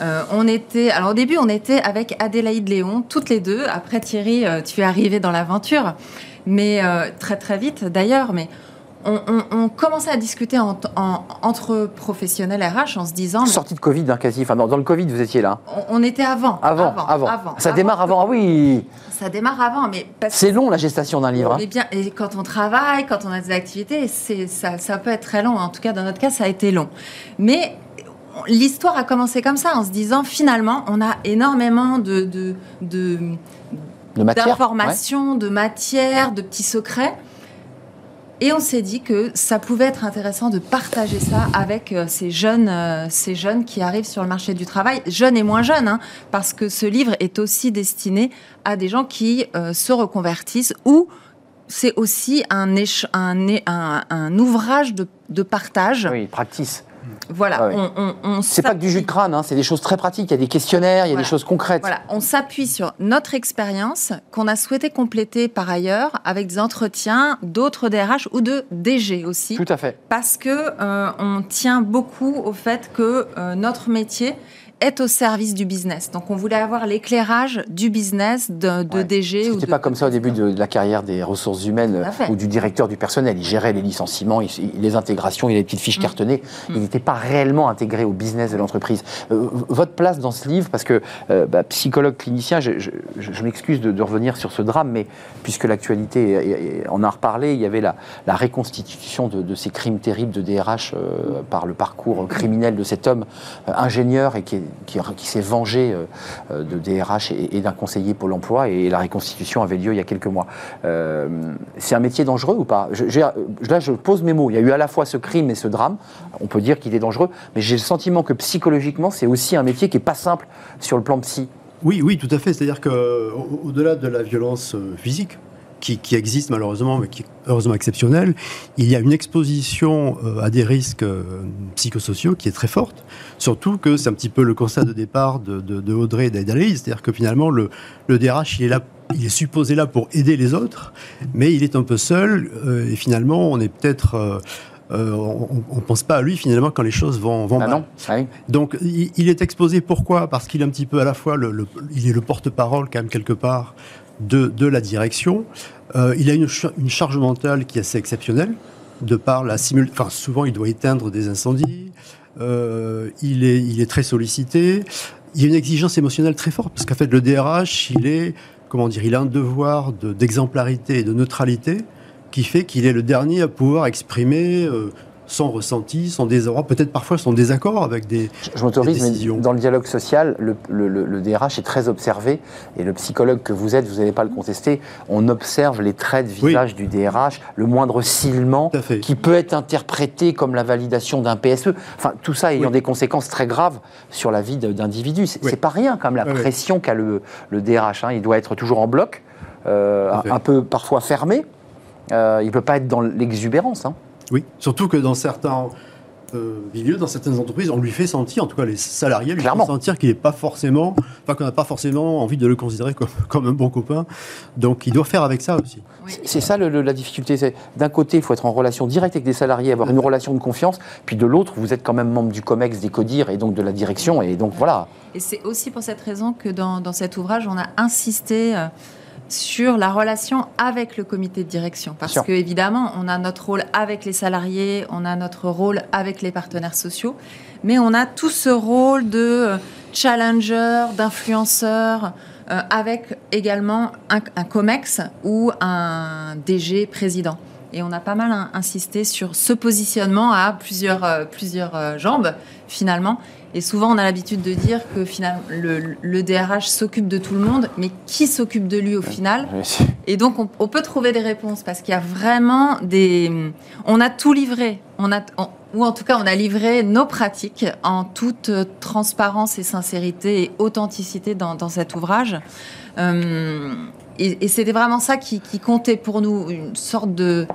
Euh, on était, alors au début, on était avec Adélaïde Léon, toutes les deux. Après Thierry, euh, tu es arrivé dans l'aventure, mais très très vite d'ailleurs. Mais on, commençait à discuter entre professionnels RH en se disant. Sortie de Covid, hein, quasi. Enfin, dans, le Covid, vous étiez là. On, était avant. Avant, avant. ça démarre avant, ah oui. Ça démarre avant, mais. C'est long la gestation d'un livre. Hein. bien, et quand on travaille, quand on a des activités, ça, ça peut être très long. En tout cas, dans notre cas, ça a été long. Mais l'histoire a commencé comme ça, en se disant finalement, on a énormément de, de, de d'informations, de matière, de petits secrets et on s'est dit que ça pouvait être intéressant de partager ça avec euh, ces jeunes, euh, ces jeunes qui arrivent sur le marché du travail, jeunes et moins jeunes, hein, parce que ce livre est aussi destiné à des gens qui euh, se reconvertissent ou c'est aussi un, ouvrage de, de partage. Oui, practice. Voilà, on, c'est pas que du jus de crâne, hein, c'est des choses très pratiques. Il y a des questionnaires, il y a des choses concrètes. Voilà, on s'appuie sur notre expérience qu'on a souhaité compléter par ailleurs avec des entretiens d'autres DRH ou de DG aussi. Tout à fait. Parce que euh, on tient beaucoup au fait que euh, notre métier est au service du business. Donc on voulait avoir l'éclairage du business de, de DG. C'était pas comme ça au début de, la carrière des ressources humaines ou du directeur du personnel. Il gérait les licenciements, les intégrations, il avait des petites fiches mm. cartonnées. Mm. Il n'était pas réellement intégré au business de l'entreprise. Euh, votre place dans ce livre, parce que euh, bah, psychologue clinicien, je, m'excuse de, revenir sur ce drame, mais puisque l'actualité en a reparlé, il y avait la, la réconstitution de, ces crimes terribles de DRH euh, par le parcours criminel de cet homme ingénieur et qui est qui, s'est vengé euh, euh, de DRH et, d'un conseiller Pôle emploi, et la reconstitution avait lieu il y a quelques mois. Euh, c'est un métier dangereux ou pas? Là, je pose mes mots. Il y a eu à la fois ce crime et ce drame. On peut dire qu'il est dangereux, mais j'ai le sentiment que psychologiquement, c'est aussi un métier qui n'est pas simple sur le plan psy. Oui, oui, tout à fait. C'est-à-dire qu'au-delà de la violence physique, qui, existe malheureusement, mais qui est heureusement exceptionnelle, il y a une exposition euh, à des risques euh, psychosociaux qui est très forte. Surtout que c'est un petit peu le constat de départ de, de, Audrey et d'Adélaïde, c'est-à-dire que finalement, le, le DRH, il est là il est supposé là pour aider les autres, mais il est un peu seul, euh, et finalement, on est peut-être... on ne pense pas à lui finalement quand les choses vont, vont ah mal. Non. Donc il, est exposé pourquoi? Parce qu'il est un petit peu à la fois le, il est le porte-parole quand même quelque part de, la direction. Euh, il a une, charge mentale qui est assez exceptionnelle, de par la simulation. Enfin, souvent, il doit éteindre des incendies. Euh, il, est, il est très sollicité. Il y a une exigence émotionnelle très forte, parce qu'en fait, le DRH, il est, comment dire, il a un devoir d'exemplarité et de neutralité qui fait qu'il est le dernier à pouvoir exprimer euh, son ressenti, son désarroi, peut-être parfois son désaccord avec des, je, m'autorise, mais dans le dialogue social, le, DRH est très observé et le psychologue que vous êtes, vous n'allez pas le contester, on observe les traits de visage du DRH, le moindre silement qui peut être interprété comme la validation d'un PSE. Enfin, tout ça ayant des conséquences très graves sur la vie d'individus. C'est n'est pas rien comme la pression qu'a le, DRH. Hein. Il doit être toujours en bloc, euh, un, peu parfois fermé. Euh, il ne peut pas être dans l'exubérance. Hein. Oui, surtout que dans certains euh, milieux, dans certaines entreprises, on lui fait sentir, en tout cas les salariés lui font sentir qu'il n'est pas forcément, enfin qu'on n'a pas forcément envie de le considérer comme, un bon copain. Donc il doit faire avec ça aussi. C'est ça la difficulté. C'est d'un côté, il faut être en relation directe avec des salariés, avoir une relation de confiance, puis de l'autre, vous êtes quand même membre du COMEX, des CODIR et donc de la direction, et donc voilà. Et c'est aussi pour cette raison que dans, cet ouvrage, on a insisté. Euh, sur la relation avec le comité de direction. Parce que, évidemment, on a notre rôle avec les salariés, on a notre rôle avec les partenaires sociaux, mais on a tout ce rôle de euh, challenger, d'influenceur, euh, avec également un, COMEX ou un DG président. Et on a pas mal insisté sur ce positionnement à plusieurs, euh, plusieurs jambes, finalement. Et souvent, on a l'habitude de dire que finalement, le, DRH s'occupe de tout le monde, mais qui s'occupe de lui au final Et donc, on, peut trouver des réponses parce qu'il y a vraiment des. On a tout livré. On a, ou en tout cas, on a livré nos pratiques en toute transparence et sincérité et authenticité dans, cet ouvrage. Euh, et, c'était vraiment ça qui, qui comptait pour nous, une sorte de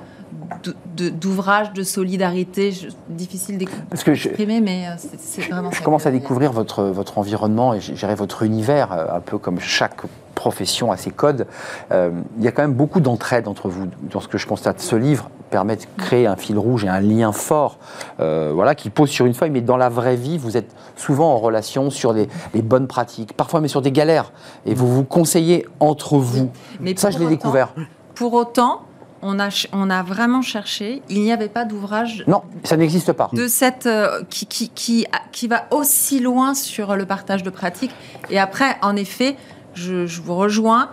d'ouvrages de, solidarité, difficile d'exprimer, mais euh, c'est vraiment Je commence à découvrir votre, votre environnement et gérer votre univers, euh, un peu comme chaque profession a ses codes. Euh, il y a quand même beaucoup d'entraide entre vous. Dans ce que je constate, ce livre permet de créer un fil rouge et un lien fort, voilà, qui pose sur une feuille. Mais dans la vraie vie, vous êtes souvent en relation sur les, bonnes pratiques, parfois mais sur des galères, et vous vous conseillez entre vous. Mais Ça, je l'ai découvert. Pour autant, on a, on a vraiment cherché. Il n'y avait pas d'ouvrage. Non, ça n'existe pas. De cette euh, qui, qui, qui, qui, va aussi loin sur le partage de pratiques. Et après, en effet, je, je vous rejoins.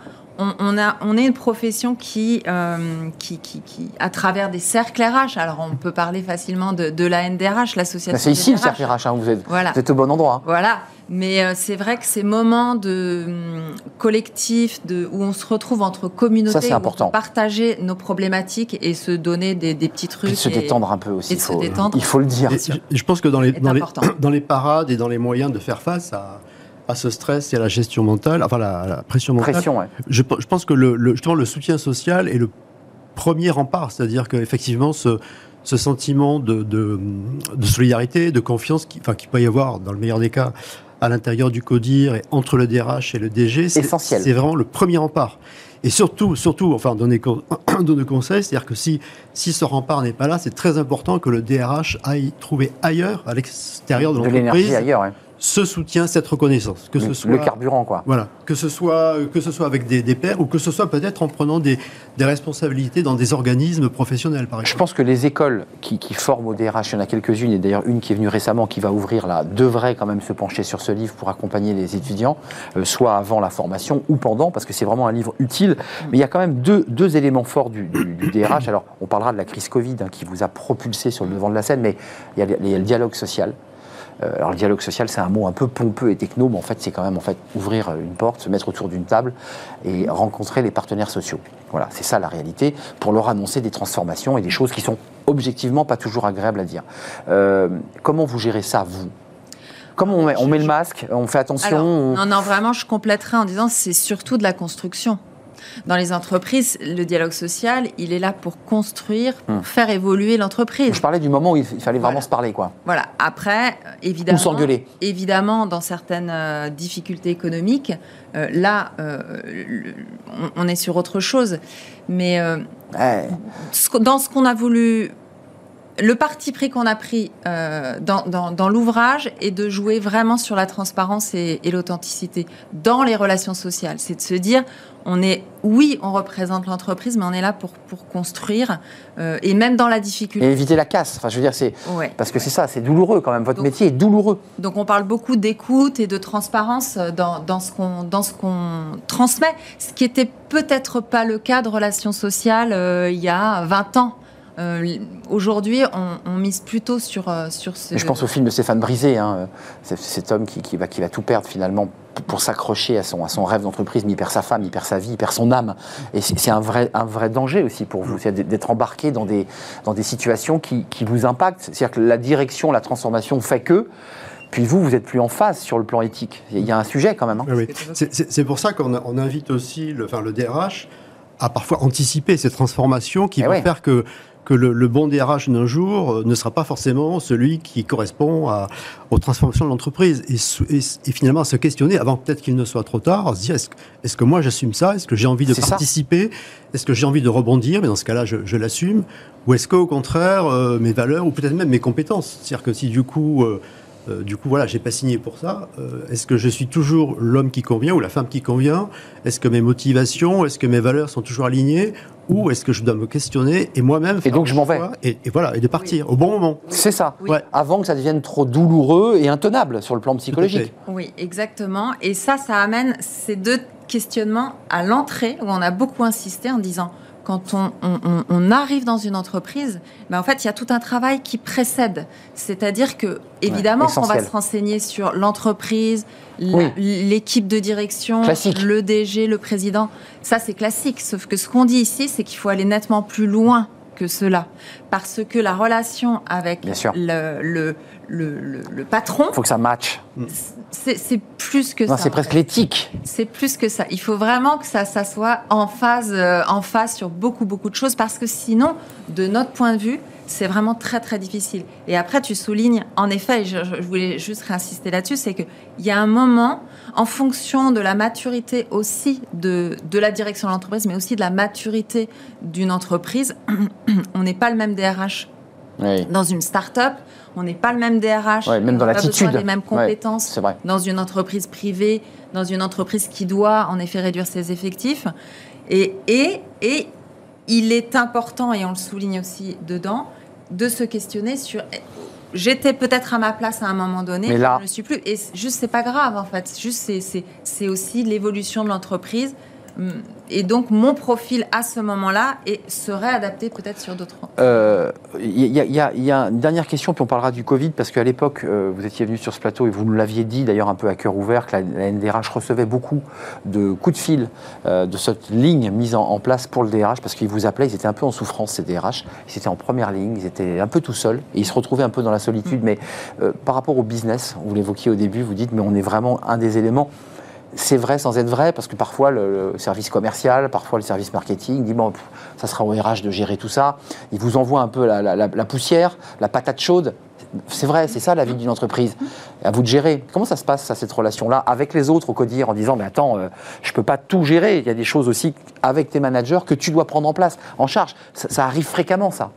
On, a, on est une profession qui, euh, qui, qui, qui, à travers des cercles RH, alors on peut parler facilement de, de la NDRH, l'association. C'est ici le cercle RH, hein, vous, êtes, voilà. vous êtes au bon endroit. Hein. Voilà. Mais euh, c'est vrai que ces moments de hum, collectif, de, où on se retrouve entre communautés, Ça, important. partager nos problématiques et se donner des, petits trucs. Et se détendre un peu aussi. Et il, faut, se détendre. il faut le dire. je pense que dans les, dans les, dans, les, parades et dans les moyens de faire face à, à ce stress et à la gestion mentale, enfin la, la pression mentale, pression, ouais. je, je, pense que le, le, justement, le soutien social est le premier rempart. C'est-à-dire qu'effectivement, ce, ce sentiment de, de, de, solidarité, de confiance qui, enfin, qui peut y avoir, dans le meilleur des cas, à l'intérieur du CODIR et entre le DRH et le DG, c'est vraiment le premier rempart. Et surtout, surtout, enfin, donner, donner conseil, c'est-à-dire que si, si ce rempart n'est pas là, c'est très important que le DRH aille trouver ailleurs, à l'extérieur de, de l'entreprise, ailleurs, ouais ce soutien, cette reconnaissance. Que ce soit, le carburant, quoi. Voilà. Que ce soit, que ce soit avec des, des pairs ou que ce soit peut-être en prenant des, des, responsabilités dans des organismes professionnels, par exemple. Je pense que les écoles qui, qui forment au DRH, il y en a quelques-unes, et d'ailleurs une qui est venue récemment, qui va ouvrir là, devraient quand même se pencher sur ce livre pour accompagner les étudiants, euh, soit avant la formation ou pendant, parce que c'est vraiment un livre utile. Mais il y a quand même deux, deux éléments forts du, du, DRH. Alors, on parlera de la crise Covid hein, qui vous a propulsé sur le devant de la scène, mais il y a, il y a le dialogue social. Euh, alors le dialogue social, c'est un mot un peu pompeux et techno, mais en fait, c'est quand même en fait ouvrir une porte, se mettre autour d'une table et rencontrer les partenaires sociaux. Voilà, c'est ça la réalité, pour leur annoncer des transformations et des choses qui sont objectivement pas toujours agréables à dire. Euh, comment vous gérez ça, vous? Comment on met, on met le masque? On fait attention Non, non, vraiment, je compléterai en disant c'est surtout de la construction. Dans les entreprises, le dialogue social, il est là pour construire, pour hmm. faire évoluer l'entreprise. Je parlais du moment où il fallait vraiment se parler, quoi. Voilà. Après, évidemment, Ou s'engueuler. Évidemment, dans certaines euh, difficultés économiques, euh, là, euh, on, est sur autre chose. Mais dans ce qu'on a voulu le parti pris qu'on a pris dans, l'ouvrage est de jouer vraiment sur la transparence et l'authenticité dans les relations sociales. C'est de se dire, on est, oui, on représente l'entreprise, mais on est là pour, pour construire, euh, et même dans la difficulté. Et éviter la casse. Enfin, je veux dire, c'est parce que c'est ça, c'est douloureux quand même. Votre métier est douloureux. Donc, on parle beaucoup d'écoute et de transparence dans, dans ce qu'on dans ce qu'on transmet, ce qui était peut-être pas le cas de relations sociales euh, il y a 20 ans. Euh, aujourd'hui, on, mise plutôt sur, sur ce. je pense au film de Stéphane Brisé, hein, cet homme qui, qui, va, qui va tout perdre finalement pour s'accrocher à son, à son rêve d'entreprise, mais il perd sa femme, il perd sa vie, il perd son âme. Et c'est un vrai, un vrai danger aussi pour vous, d'être embarqué dans des, dans des situations qui, qui vous impactent. C'est-à-dire que la direction, la transformation fait que, puis vous, vous êtes plus en phase sur le plan éthique. Il y a un sujet quand même. Hein. Oui, C'est pour ça qu'on on invite aussi le, enfin, le DRH à parfois anticiper ces transformations qui eh vont faire que que le, bon DRH d'un jour euh, ne sera pas forcément celui qui correspond à, aux transformations de l'entreprise. Et, finalement, à se questionner, avant peut-être qu'il ne soit trop tard, à se dire, est-ce, que moi j'assume ça? Est-ce que j'ai envie de participer? Est-ce que j'ai envie de rebondir? Mais dans ce cas-là, je, l'assume. Ou est-ce qu'au contraire, euh, mes valeurs, ou peut-être même mes compétences? C'est-à-dire que si du coup... Euh, Euh, du coup, voilà, j'ai pas signé pour ça. Euh, est-ce que je suis toujours l'homme qui convient ou la femme qui convient? Est-ce que mes motivations, est-ce que mes valeurs sont toujours alignées? Ou est-ce que je dois me questionner et moi-même Et donc, je m'en vais. et, et voilà, et de partir au bon moment. C'est ça. Oui. Ouais. Avant que ça devienne trop douloureux et intenable sur le plan psychologique. Oui, exactement. Et ça, ça amène ces deux questionnements à l'entrée, où on a beaucoup insisté en disant, quand on, on- on- on arrive dans une entreprise, ben en fait, il y a tout un travail qui précède. C'est-à-dire que, évidemment, qu'on va se renseigner sur l'entreprise, Oui. l'équipe de direction, Classique. le DG, le président. Ça, c'est classique. Sauf que ce qu'on dit ici, c'est qu'il faut aller nettement plus loin que cela. Parce que la relation avec Bien sûr. le, le, le- le- le patron, Il faut que ça matche. c'est c'est plus que Non, ça. c'est presque l'éthique. C'est plus que ça. Il faut vraiment que ça, ça soit en phase, euh, en phase sur beaucoup, beaucoup de choses, parce que sinon, de notre point de vue, c'est vraiment très, très difficile. Et après, tu soulignes, en effet, et je, je voulais juste réinsister là-dessus, c'est qu'il y a un moment, en fonction de la maturité aussi de, de la direction de l'entreprise, mais aussi de la maturité d'une entreprise, on n'est pas le même DRH Oui, dans une start-up, on n'est pas le même DRH, Ouais, même dans on n'a pas l'attitude. besoin des mêmes compétences dans une entreprise privée, dans une entreprise qui doit en effet réduire ses effectifs. Et, et, et il est important, et on le souligne aussi dedans, de se questionner sur. J'étais peut-être à ma place à un moment donné, Mais là- je ne le suis plus. Et juste, c'est pas grave en fait. Juste, c'est aussi l'évolution de l'entreprise. Hum, Et donc, mon profil à ce moment-là et serait adapté peut-être sur d'autres. Euh, Il y, a- il y a- il y a une dernière question, puis on parlera du Covid, parce qu'à l'époque, euh, vous étiez venu sur ce plateau et vous nous l'aviez dit d'ailleurs un peu à cœur ouvert, que la, la NDRH recevait beaucoup de coups de fil euh, de cette ligne mise en, en place pour le DRH, parce qu'ils vous appelaient, ils étaient un peu en souffrance, ces DRH. Ils étaient en première ligne, ils étaient un peu tout seuls, et ils se retrouvaient un peu dans la solitude. Mais euh, par rapport au business, vous l'évoquiez au début, vous dites, mais on est vraiment un des éléments c'est vrai sans être vrai, parce que parfois le, service commercial, parfois le service marketing dit bon, ça sera au RH de gérer tout ça. Il vous envoie un peu la, poussière, la patate chaude. C'est vrai, c'est ça la vie d'une entreprise. À vous de gérer. Comment ça se passe, cette relation-là, avec les autres au CODIR, en disant mais attends, euh, je peux pas tout gérer. Il y a des choses aussi avec tes managers que tu dois prendre en place, en charge. Ça arrive fréquemment, ça.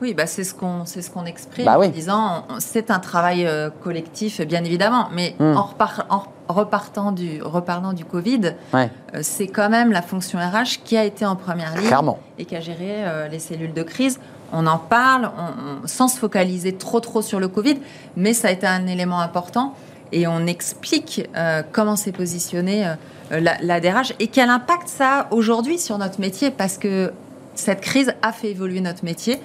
Oui, bah c'est ce qu'on c'est ce qu'on exprime Bah oui. en disant c'est un travail euh, collectif bien évidemment, mais Hmm. en, repar- en repartant du reparlant du Covid, Ouais, euh, c'est quand même la fonction RH qui a été en première ligne clairement. et qui a géré euh, les cellules de crise. On en parle on- on- sans se focaliser trop trop sur le Covid, mais ça a été un élément important et on explique euh, comment s'est positionnée euh, la, la DRH et quel impact ça a aujourd'hui sur notre métier parce que cette crise a fait évoluer notre métier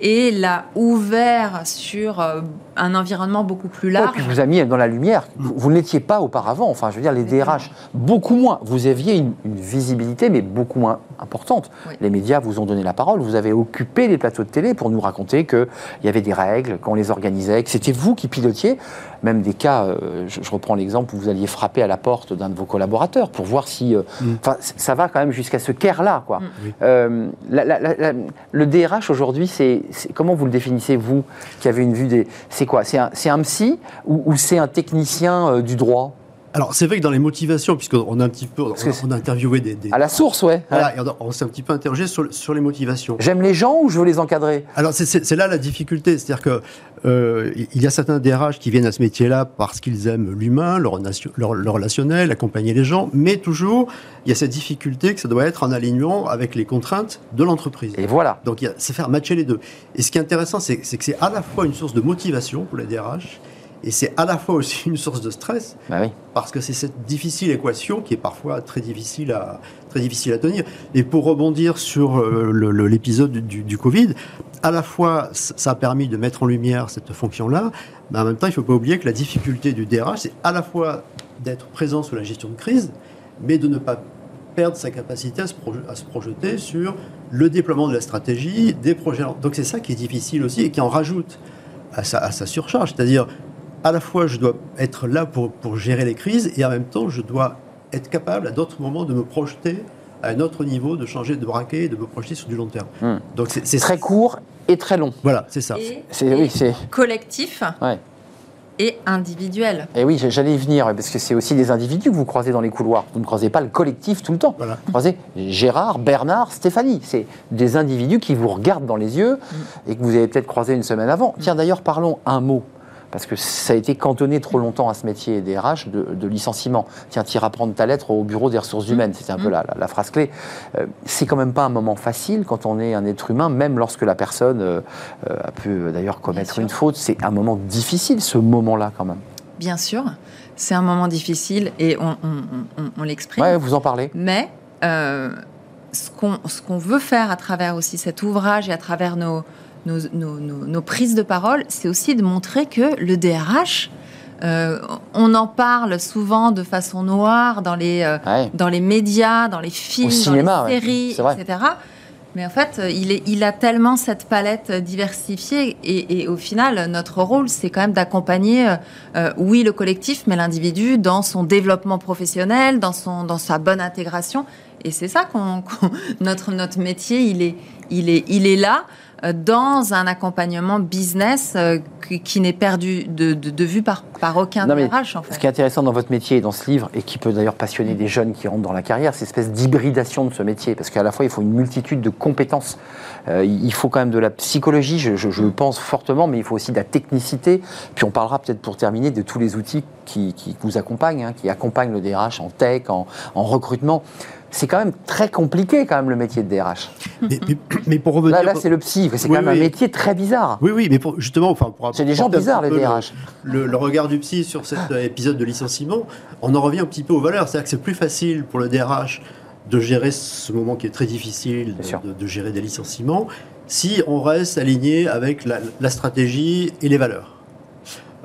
et l'a ouvert sur euh, un environnement beaucoup plus Ouais, large. puis vous a mis dans la lumière. Vous, vous ne l'étiez pas auparavant. Enfin, je veux dire, les DRH, beaucoup moins. Vous aviez une, une visibilité, mais beaucoup moins importante. Oui. Les médias vous ont donné la parole. Vous avez occupé les plateaux de télé pour nous raconter qu'il y avait des règles, qu'on les organisait, que c'était vous qui pilotiez. Même des cas, euh, je, je reprends l'exemple où vous alliez frapper à la porte d'un de vos collaborateurs pour voir si. euh, Enfin, c- ça va quand même jusqu'à ce caire-là, quoi. Mm. Euh, la- la- la- la- le DRH aujourd'hui, c'est comment vous le définissez vous, qui avez une vue des, c'est quoi? C'est un, c'est un psy ou, ou c'est un technicien euh, du droit? Alors, c'est vrai que dans les motivations, puisqu'on a un petit peu, on, a- on a interviewé des. des- À la source, ouais. Voilà, on, s'est un petit peu interrogé sur, sur les motivations. J'aime les gens ou je veux les encadrer? Alors c'est- là la difficulté, c'est-à-dire que euh, il y a certains DRH qui viennent à ce métier-là parce qu'ils aiment l'humain, le, relation- le- le relationnel, accompagner les gens, mais toujours il y a cette difficulté que ça doit être en alignement avec les contraintes de l'entreprise. Et voilà. Donc c'est faire matcher les deux. Et ce qui est intéressant, c'est que c'est à la fois une source de motivation pour les DRH et c'est à la fois aussi une source de stress Bah oui. parce que c'est cette difficile équation qui est parfois très difficile à, très difficile à tenir. Et pour rebondir sur euh, l'épisode du, du Covid, à la fois ça a permis de mettre en lumière cette fonction-là, mais en même temps il ne faut pas oublier que la difficulté du DRH, c'est à la fois d'être présent sur la gestion de crise, mais de ne pas perdre sa capacité à se, à se projeter sur le déploiement de la stratégie, des projets. Donc c'est ça qui est difficile aussi et qui en rajoute à sa, à sa surcharge. C'est-à-dire, à la fois, je dois être là pour, pour gérer les crises et en même temps, je dois être capable à d'autres moments de me projeter à un autre niveau, de changer de braquet et de me projeter sur du long terme. Hmm. Donc c'est Très court et très long. Voilà, c'est ça. C'est oui, c'est. collectif Ouais. et individuel. Et oui, j'allais y venir parce que c'est aussi des individus que vous croisez dans les couloirs. Vous ne croisez pas le collectif tout le temps. Voilà. Vous croisez Gérard, Bernard, Stéphanie. C'est des individus qui vous regardent dans les yeux et que vous avez peut-être croisé une semaine avant. Tiens, d'ailleurs, parlons un mot parce que ça a été cantonné trop longtemps à ce métier des RH de, licenciement. Tiens, tu iras prendre ta lettre au bureau des ressources humaines, c'est un peu la, la, phrase clé. Euh, c'est quand même pas un moment facile quand on est un être humain, même lorsque la personne euh, a pu d'ailleurs commettre une faute. C'est un moment difficile, ce moment-là quand même. Bien sûr, c'est un moment difficile et on, on, l'exprime. Ouais, vous en parlez. Mais euh, ce qu'on veut faire à travers aussi cet ouvrage et à travers nos, nos, nos, prises de parole, c'est aussi de montrer que le DRH, euh, on en parle souvent de façon noire dans les, euh, dans les médias, dans les films, dans les séries, etc. Mais en fait, il, est, il, a tellement cette palette diversifiée et, au final, notre rôle, c'est quand même d'accompagner, euh, oui, le collectif, mais l'individu dans son développement professionnel, dans, son, dans sa bonne intégration. Et c'est ça qu'on, notre, notre métier, il est, il est, il est là. Euh, dans un accompagnement business qui, n'est perdu de, vue par, par aucun DRH. En fait. Ce qui est intéressant dans votre métier et dans ce livre, et qui peut d'ailleurs passionner des jeunes qui rentrent dans la carrière, c'est cette espèce d'hybridation de ce métier, parce qu'à la fois il faut une multitude de compétences. Euh, il faut quand même de la psychologie, je, je, pense fortement, mais il faut aussi de la technicité. Puis on parlera peut-être pour terminer de tous les outils qui, qui vous accompagnent, hein, qui accompagnent le DRH en tech, en, en recrutement c'est quand même très compliqué quand même le métier de DRH. Mais, pour revenir... Là, c'est le psy, c'est quand même un métier très bizarre. Oui, oui, mais justement, enfin, pour c'est des gens bizarres les DRH. Le, regard du psy sur cet épisode de licenciement, on en revient un petit peu aux valeurs. C'est-à-dire que c'est plus facile pour le DRH de gérer ce moment qui est très difficile, de, gérer des licenciements, si on reste aligné avec la stratégie et les valeurs.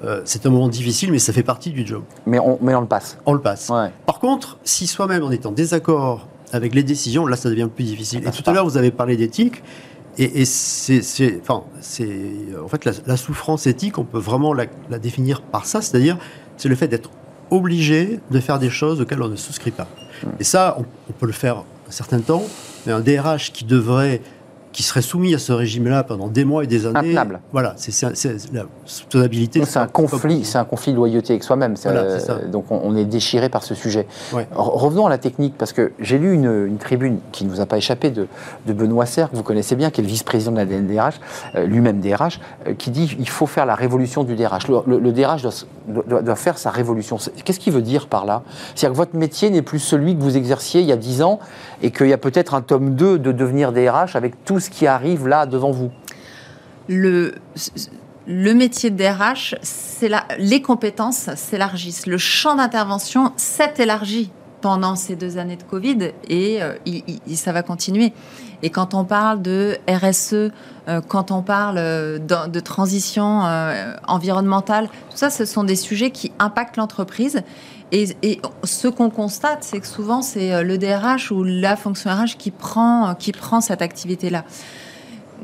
Euh, c'est un moment difficile, mais ça fait partie du job. Mais on, mais on le passe. On le passe. Par contre, si soi-même on est en désaccord avec les décisions, là ça devient plus difficile. Et tout à l'heure, vous avez parlé d'éthique. Et, c'est, enfin, c'est, en fait, la, souffrance éthique, on peut vraiment la, définir par ça, c'est-à-dire, c'est le fait d'être obligé de faire des choses auxquelles on ne souscrit pas. Hmm. Et ça, on, on peut le faire un certain temps, mais un DRH qui devrait qui serait soumis à ce régime-là pendant des mois et des années. Intenable. Voilà, c'est la soutenabilité. C'est un conflit, c'est un conflit de loyauté avec soi-même. donc on, est déchiré par ce sujet. Revenons à la technique parce que j'ai lu une, tribune qui ne vous a pas échappé de, Benoît Serre que vous connaissez bien, qui est le vice-président de la DRH, euh, lui-même DRH, euh, qui dit il faut faire la révolution du DRH. Le, DRH doit, doit, faire sa révolution. Qu'est-ce qu'il veut dire par là? C'est-à-dire que votre métier n'est plus celui que vous exerciez il y a 10 ans et qu'il y a peut-être un tome 2 de devenir DRH avec tout ce qui arrive là devant vous le, le métier de DRH, la, les compétences s'élargissent. Le champ d'intervention s'est élargi pendant ces deux années de Covid et euh, ça va continuer. Et quand on parle de RSE, euh, quand on parle euh, de, transition environnementale, tout ça, ce sont des sujets qui impactent l'entreprise. Et, ce qu'on constate, c'est que souvent, c'est le DRH ou la fonction RH qui prend, cette activité-là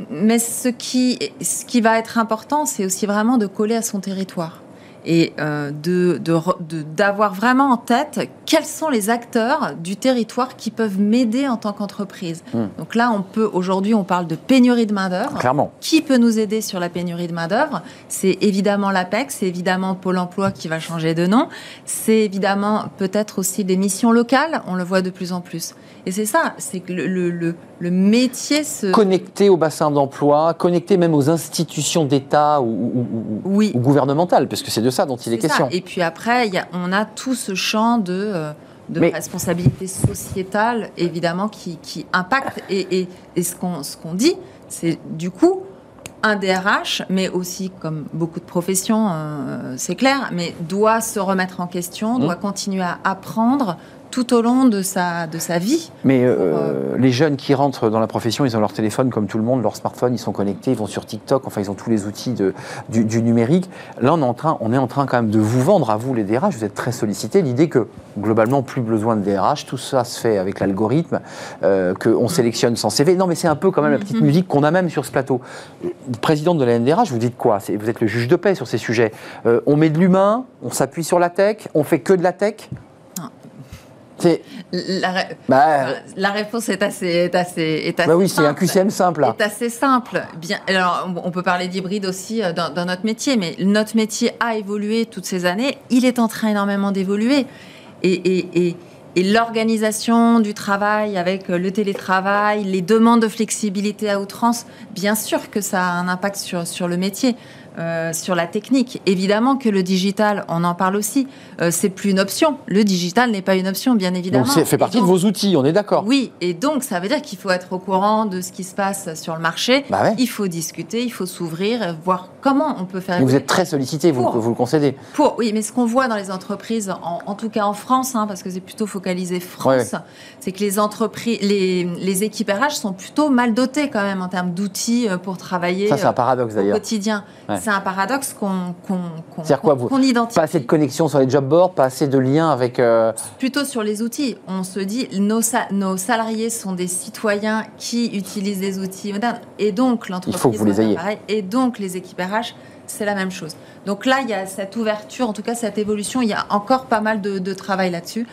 mais ce qui, va être important, c'est aussi vraiment de coller à son territoire et euh, d'avoir vraiment en tête quels sont les acteurs du territoire qui peuvent m'aider en tant qu'entreprise. Hmm. Donc là, on peut aujourd'hui, on parle de pénurie de main d'œuvre. Clairement. Qui peut nous aider sur la pénurie de main d'œuvre C'est évidemment l'APEC, c'est évidemment Pôle Emploi qui va changer de nom, c'est évidemment peut-être aussi des missions locales. On le voit de plus en plus. Et c'est ça, c'est que le, le, le, métier se... Connecté au bassin d'emploi, connecté même aux institutions d'État ou, oui. ou, gouvernementales, parce que c'est de ça dont il est, question. Et puis après, y a, on a tout ce champ de, euh, de responsabilité sociétale, évidemment, qui, qui impacte. Et, et, et ce qu'on qu'on dit, c'est du coup, un DRH, mais aussi comme beaucoup de professions, euh, c'est clair, mais doit se remettre en question, doit mmh. continuer à apprendre, tout au long de sa, de sa vie. Mais euh, euh, les jeunes qui rentrent dans la profession, ils ont leur téléphone comme tout le monde, leur smartphone, ils sont connectés, ils vont sur TikTok, enfin ils ont tous les outils de, du, numérique. Là, on est, en train, on est en train quand même de vous vendre à vous les DRH, vous êtes très sollicités, l'idée que globalement, plus besoin de DRH, tout ça se fait avec l'algorithme, euh, qu'on sélectionne sans CV. Non, mais c'est un peu quand même la petite mm-hmm. musique qu'on a même sur ce plateau. Présidente de la NDRH, vous dites quoi? Vous êtes le juge de paix sur ces sujets. on met de l'humain, on s'appuie sur la tech, on fait que de la tech? La, bah, la, réponse est assez, est assez, est assez bah oui, c'est un QCM simple. Est assez simple. Bien, alors, on peut parler d'hybride aussi euh, dans, notre métier, mais notre métier a évolué toutes ces années. Il est en train énormément d'évoluer. Et, et, et, et l'organisation du travail avec le télétravail, les demandes de flexibilité à outrance, bien sûr que ça a un impact sur, sur le métier. Euh, sur la technique. Évidemment que le digital, on en parle aussi, euh, c'est plus une option. Le digital n'est pas une option, bien évidemment. Donc, c'est fait partie donc- de vos outils, on est d'accord Oui, et donc ça veut dire qu'il faut être au courant de ce qui se passe sur le marché. Bah ouais. Il faut discuter, il faut s'ouvrir, voir comment on peut faire. Mais Vous êtes très sollicité, vous, vous le concédez. Pour, oui, mais ce qu'on voit dans les entreprises, en, en tout cas en France, hein, parce que c'est plutôt focalisé France, Ouais, c'est que les entreprises, les, les équipes RH sont plutôt mal dotées quand même en termes d'outils euh, pour travailler Ça, c'est euh, un paradoxe au d'ailleurs. quotidien. Ouais. C'est un paradoxe qu'on vous qu'on identifie. Pas assez de connexion sur les job boards, pas assez de liens avec. euh, Plutôt sur les outils. On se dit, nos, sa- nos salariés sont des citoyens qui utilisent des outils modernes. Et donc, l'entreprise. Il faut que vous les ayez. pareil. Et donc, les équipes RH, c'est la même chose. Donc là, il y a cette ouverture, en tout cas cette évolution. Il y a encore pas mal de, de travail là-dessus.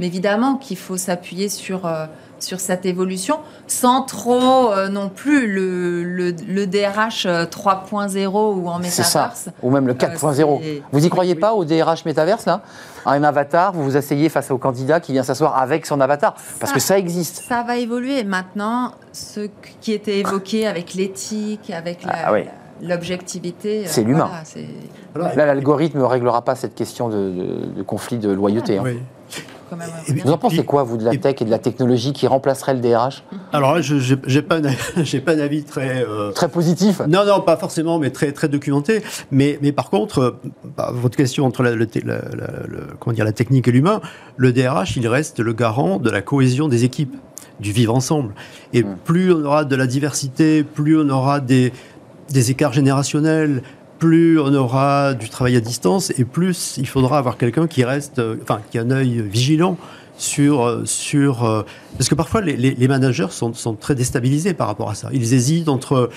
Mais évidemment qu'il faut s'appuyer sur, euh, sur cette évolution sans trop euh, non plus le, le, le DRH euh, 3.0 ou en ça. métaverse. Ou même le 4.0. c'est- vous y croyez oui. pas au DRH métaverse, là? Un avatar, vous vous asseyez face au candidat qui vient s'asseoir avec son avatar Parce que ça existe. Ça va évoluer. Maintenant, ce qui était évoqué avec l'éthique, avec la- Ah la- l'objectivité. euh, C'est l'humain. voilà. Là, l'algorithme ne réglera pas cette question de, de- de conflit de loyauté. hein. Oui. Quand même. Et- Vous en pensez quoi, vous, de la Et- tech et de la technologie qui remplacerait le DRH Alors là, je n'ai pas, un avis- j'ai pas un avis très... euh, Très positif? Non, non, pas forcément, mais très, très documenté. Mais, mais par contre, euh, bah, votre question entre la, le te- la- la- le- comment dire, la technique et l'humain, le DRH, il reste le garant de la cohésion des équipes, du vivre ensemble. Et Mm. plus on aura de la diversité, plus on aura des, des écarts générationnels, plus on aura du travail à distance, et plus il faudra avoir quelqu'un qui reste, euh, enfin, qui a un œil vigilant sur, euh, sur euh, parce que parfois les, managers sont, sont très déstabilisés par rapport à ça. Ils hésitent entre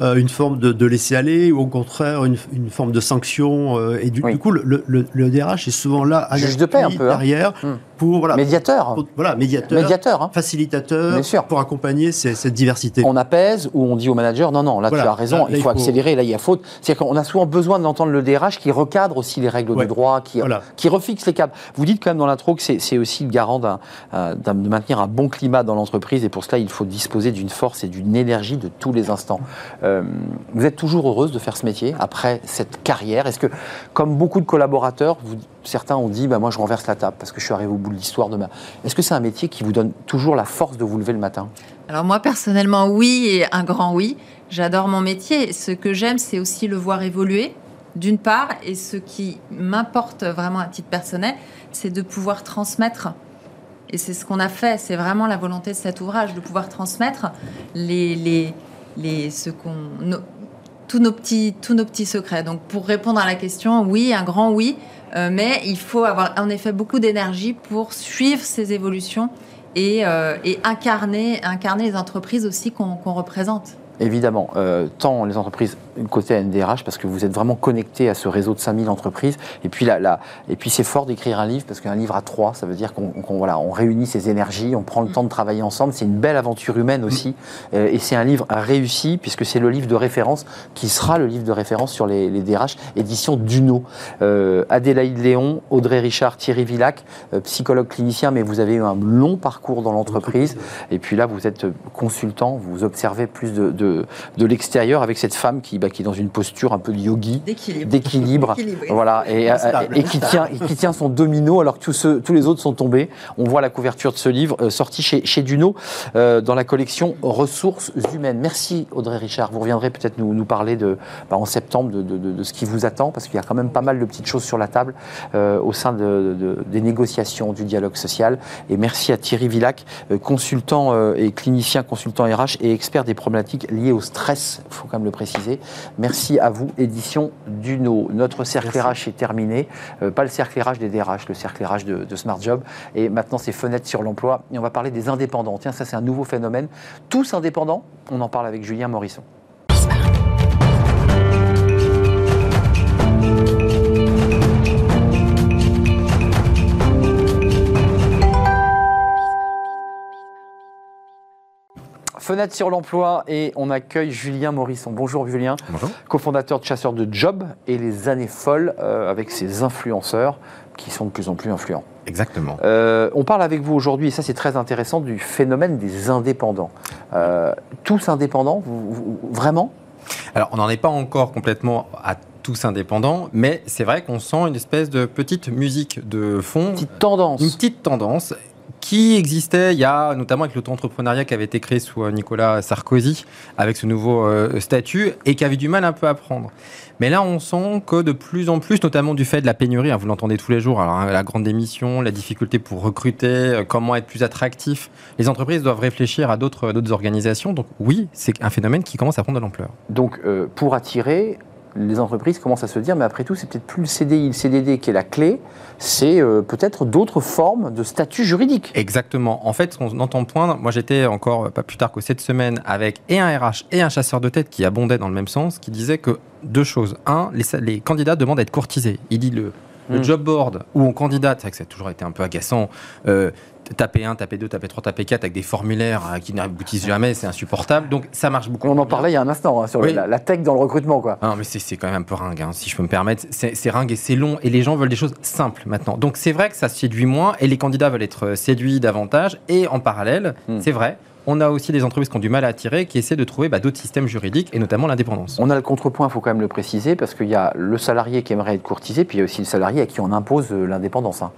euh, une forme de, de laisser aller ou au contraire une, une forme de sanction. euh, et du, Oui. du coup, le, le- le DRH est souvent là à Juge de paix, un l'appui peu, hein. derrière Hmm. Pour voilà, Médiateur pour- voilà médiateur, Médiateur, hein. facilitateur sûr. pour accompagner ces- cette diversité. on apaise ou on dit au manager non, non, là Voilà. tu as raison, Là, il faut accélérer, là il y a faute. C'est-à-dire qu'on a souvent besoin d'entendre le DRH qui recadre aussi les règles Ouais. du droit, qui, Voilà. qui refixe les cadres. Vous dites quand même dans l'intro que c'est c'est aussi le garant d'un, euh, de maintenir un bon climat dans l'entreprise et pour cela il faut disposer d'une force et d'une énergie de tous les instants. Euh, vous êtes toujours heureuse de faire ce métier après cette carrière Est-ce que, comme beaucoup de collaborateurs, vous- certains ont dit bah, moi je renverse la table parce que je suis arrivé au bout de l'histoire de ma. Est-ce que c'est un métier qui vous donne toujours la force de vous lever le matin? Alors moi personnellement oui et un grand oui. J'adore mon métier. Ce que j'aime c'est aussi le voir évoluer d'une part et ce qui m'importe vraiment à titre personnel c'est de pouvoir transmettre. Et c'est ce qu'on a fait. C'est vraiment la volonté de cet ouvrage de pouvoir transmettre les les les ce qu'on tous nos petits tous nos petits secrets. Donc pour répondre à la question oui un grand oui. Euh, mais il faut avoir en effet beaucoup d'énergie pour suivre ces évolutions et, euh, incarner, les entreprises aussi qu'on qu'on représente. Évidemment, euh, tant les entreprises côté NDRH, parce que vous êtes vraiment connecté à ce réseau de 5000 entreprises, et puis, là, là, et puis c'est fort d'écrire un livre, parce qu'un livre à trois, ça veut dire qu'on voilà, on réunit ses énergies, on prend le temps de travailler ensemble, c'est une belle aventure humaine aussi, et c'est un livre réussi, puisque c'est le livre de référence, qui sera le livre de référence sur les, DRH, édition Duno. Euh, Adélaïde Léon, Audrey Richard, Thierry Villac, euh, psychologue clinicien, mais vous avez eu un long parcours dans l'entreprise, et puis là, vous êtes consultant, vous observez plus de, de, de l'extérieur avec cette femme qui, bah, qui est dans une posture un peu de yogi, D'équilibre. voilà, et, Stable. et qui tient, et qui tient son domino alors que tous, ceux- tous les autres sont tombés. On voit la couverture de ce livre euh, sorti chez, chez Duno euh, dans la collection Ressources humaines. Merci Audrey Richard. Vous reviendrez peut-être nous, nous parler de, bah, en septembre de, de- de- de ce qui vous attend parce qu'il y a quand même pas mal de petites choses sur la table euh, au sein de- de- des négociations, du dialogue social. Et merci à Thierry Villac, euh, consultant euh, et clinicien, consultant RH et expert des problématiques liées au stress, il faut quand même le préciser. Merci à vous, édition Duno. Notre cercle RH est terminé. Euh, pas le cercle RH des DRH, le cercle RH de, de Smart Job. Et maintenant, c'est fenêtre sur l'emploi. Et on va parler des indépendants. Tiens, ça, c'est un nouveau phénomène. Tous indépendants? On en parle avec Julien Morisson. Fenêtre sur l'emploi et on accueille Julien Morisson. Bonjour Julien, Bonjour. cofondateur de Chasseurs de Job et les années folles euh, avec ses influenceurs qui sont de plus en plus influents. Exactement. Euh, on parle avec vous aujourd'hui, et ça c'est très intéressant, du phénomène des indépendants. Euh, tous indépendants, vous- vous- vraiment? Alors, on n'en est pas encore complètement à tous indépendants, mais c'est vrai qu'on sent une espèce de petite musique de fond. Une petite tendance. Une petite tendance qui existait il y a notamment avec l'auto-entrepreneuriat qui avait été créé sous euh, Nicolas Sarkozy avec ce nouveau euh, statut et qui avait du mal un peu à prendre. Mais là, on sent que de plus en plus, notamment du fait de la pénurie, hein, vous l'entendez tous les jours, hein, la grande démission, la difficulté pour recruter, euh, comment être plus attractif, les entreprises doivent réfléchir à d'autres organisations. Donc oui, c'est un phénomène qui commence à prendre de l'ampleur. Donc pour attirer, les entreprises commencent à se dire, mais après tout, c'est peut-être plus le CDI, le CDD qui est la clé, c'est euh, peut-être d'autres formes de statut juridique. Exactement. En fait, on entend poindre, moi j'étais encore pas plus tard que cette semaine avec et un RH et un chasseur de tête qui abondaient dans le même sens, qui disaient que deux choses. Un, les, candidats demandent à être courtisés. Il dit le, le hmm. job board où on candidate, c'est vrai que ça a toujours été un peu agaçant. Euh, taper 1, taper 2, taper 3, taper 4 avec des formulaires euh, qui n'aboutissent jamais, c'est insupportable. Donc ça marche beaucoup. On en parlait il y a un instant hein, sur la, tech dans le recrutement. Quoi. Non, mais c'est quand même un peu ringue, hein, si je peux me permettre. C'est ringue et c'est long et les gens veulent des choses simples maintenant. Donc c'est vrai que ça séduit moins et les candidats veulent être euh, séduits davantage. Et en parallèle, hmm. c'est vrai, on a aussi des entreprises qui ont du mal à attirer, qui essaient de trouver bah, d'autres systèmes juridiques, et notamment l'indépendance. On a le contrepoint, il faut quand même le préciser, parce qu'il y a le salarié qui aimerait être courtisé, puis il y a aussi le salarié à qui on impose euh, l'indépendance. Hein.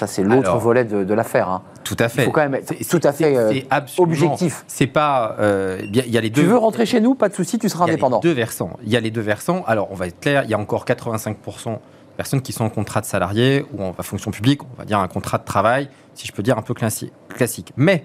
Ça, c'est l'autre volet de, l'affaire. Hein. Tout à fait. Il faut quand même être tout à fait euh, objectif. C'est pas. Euh, y a les deux. Tu veux rentrer chez nous, pas de souci, tu seras indépendant. Il y a les deux versants. Il y a les deux versants. Alors, on va être clair, il y a encore 85% personnes qui sont en contrat de salarié ou en fonction publique, on va dire un contrat de travail, si je peux dire un peu classique. Mais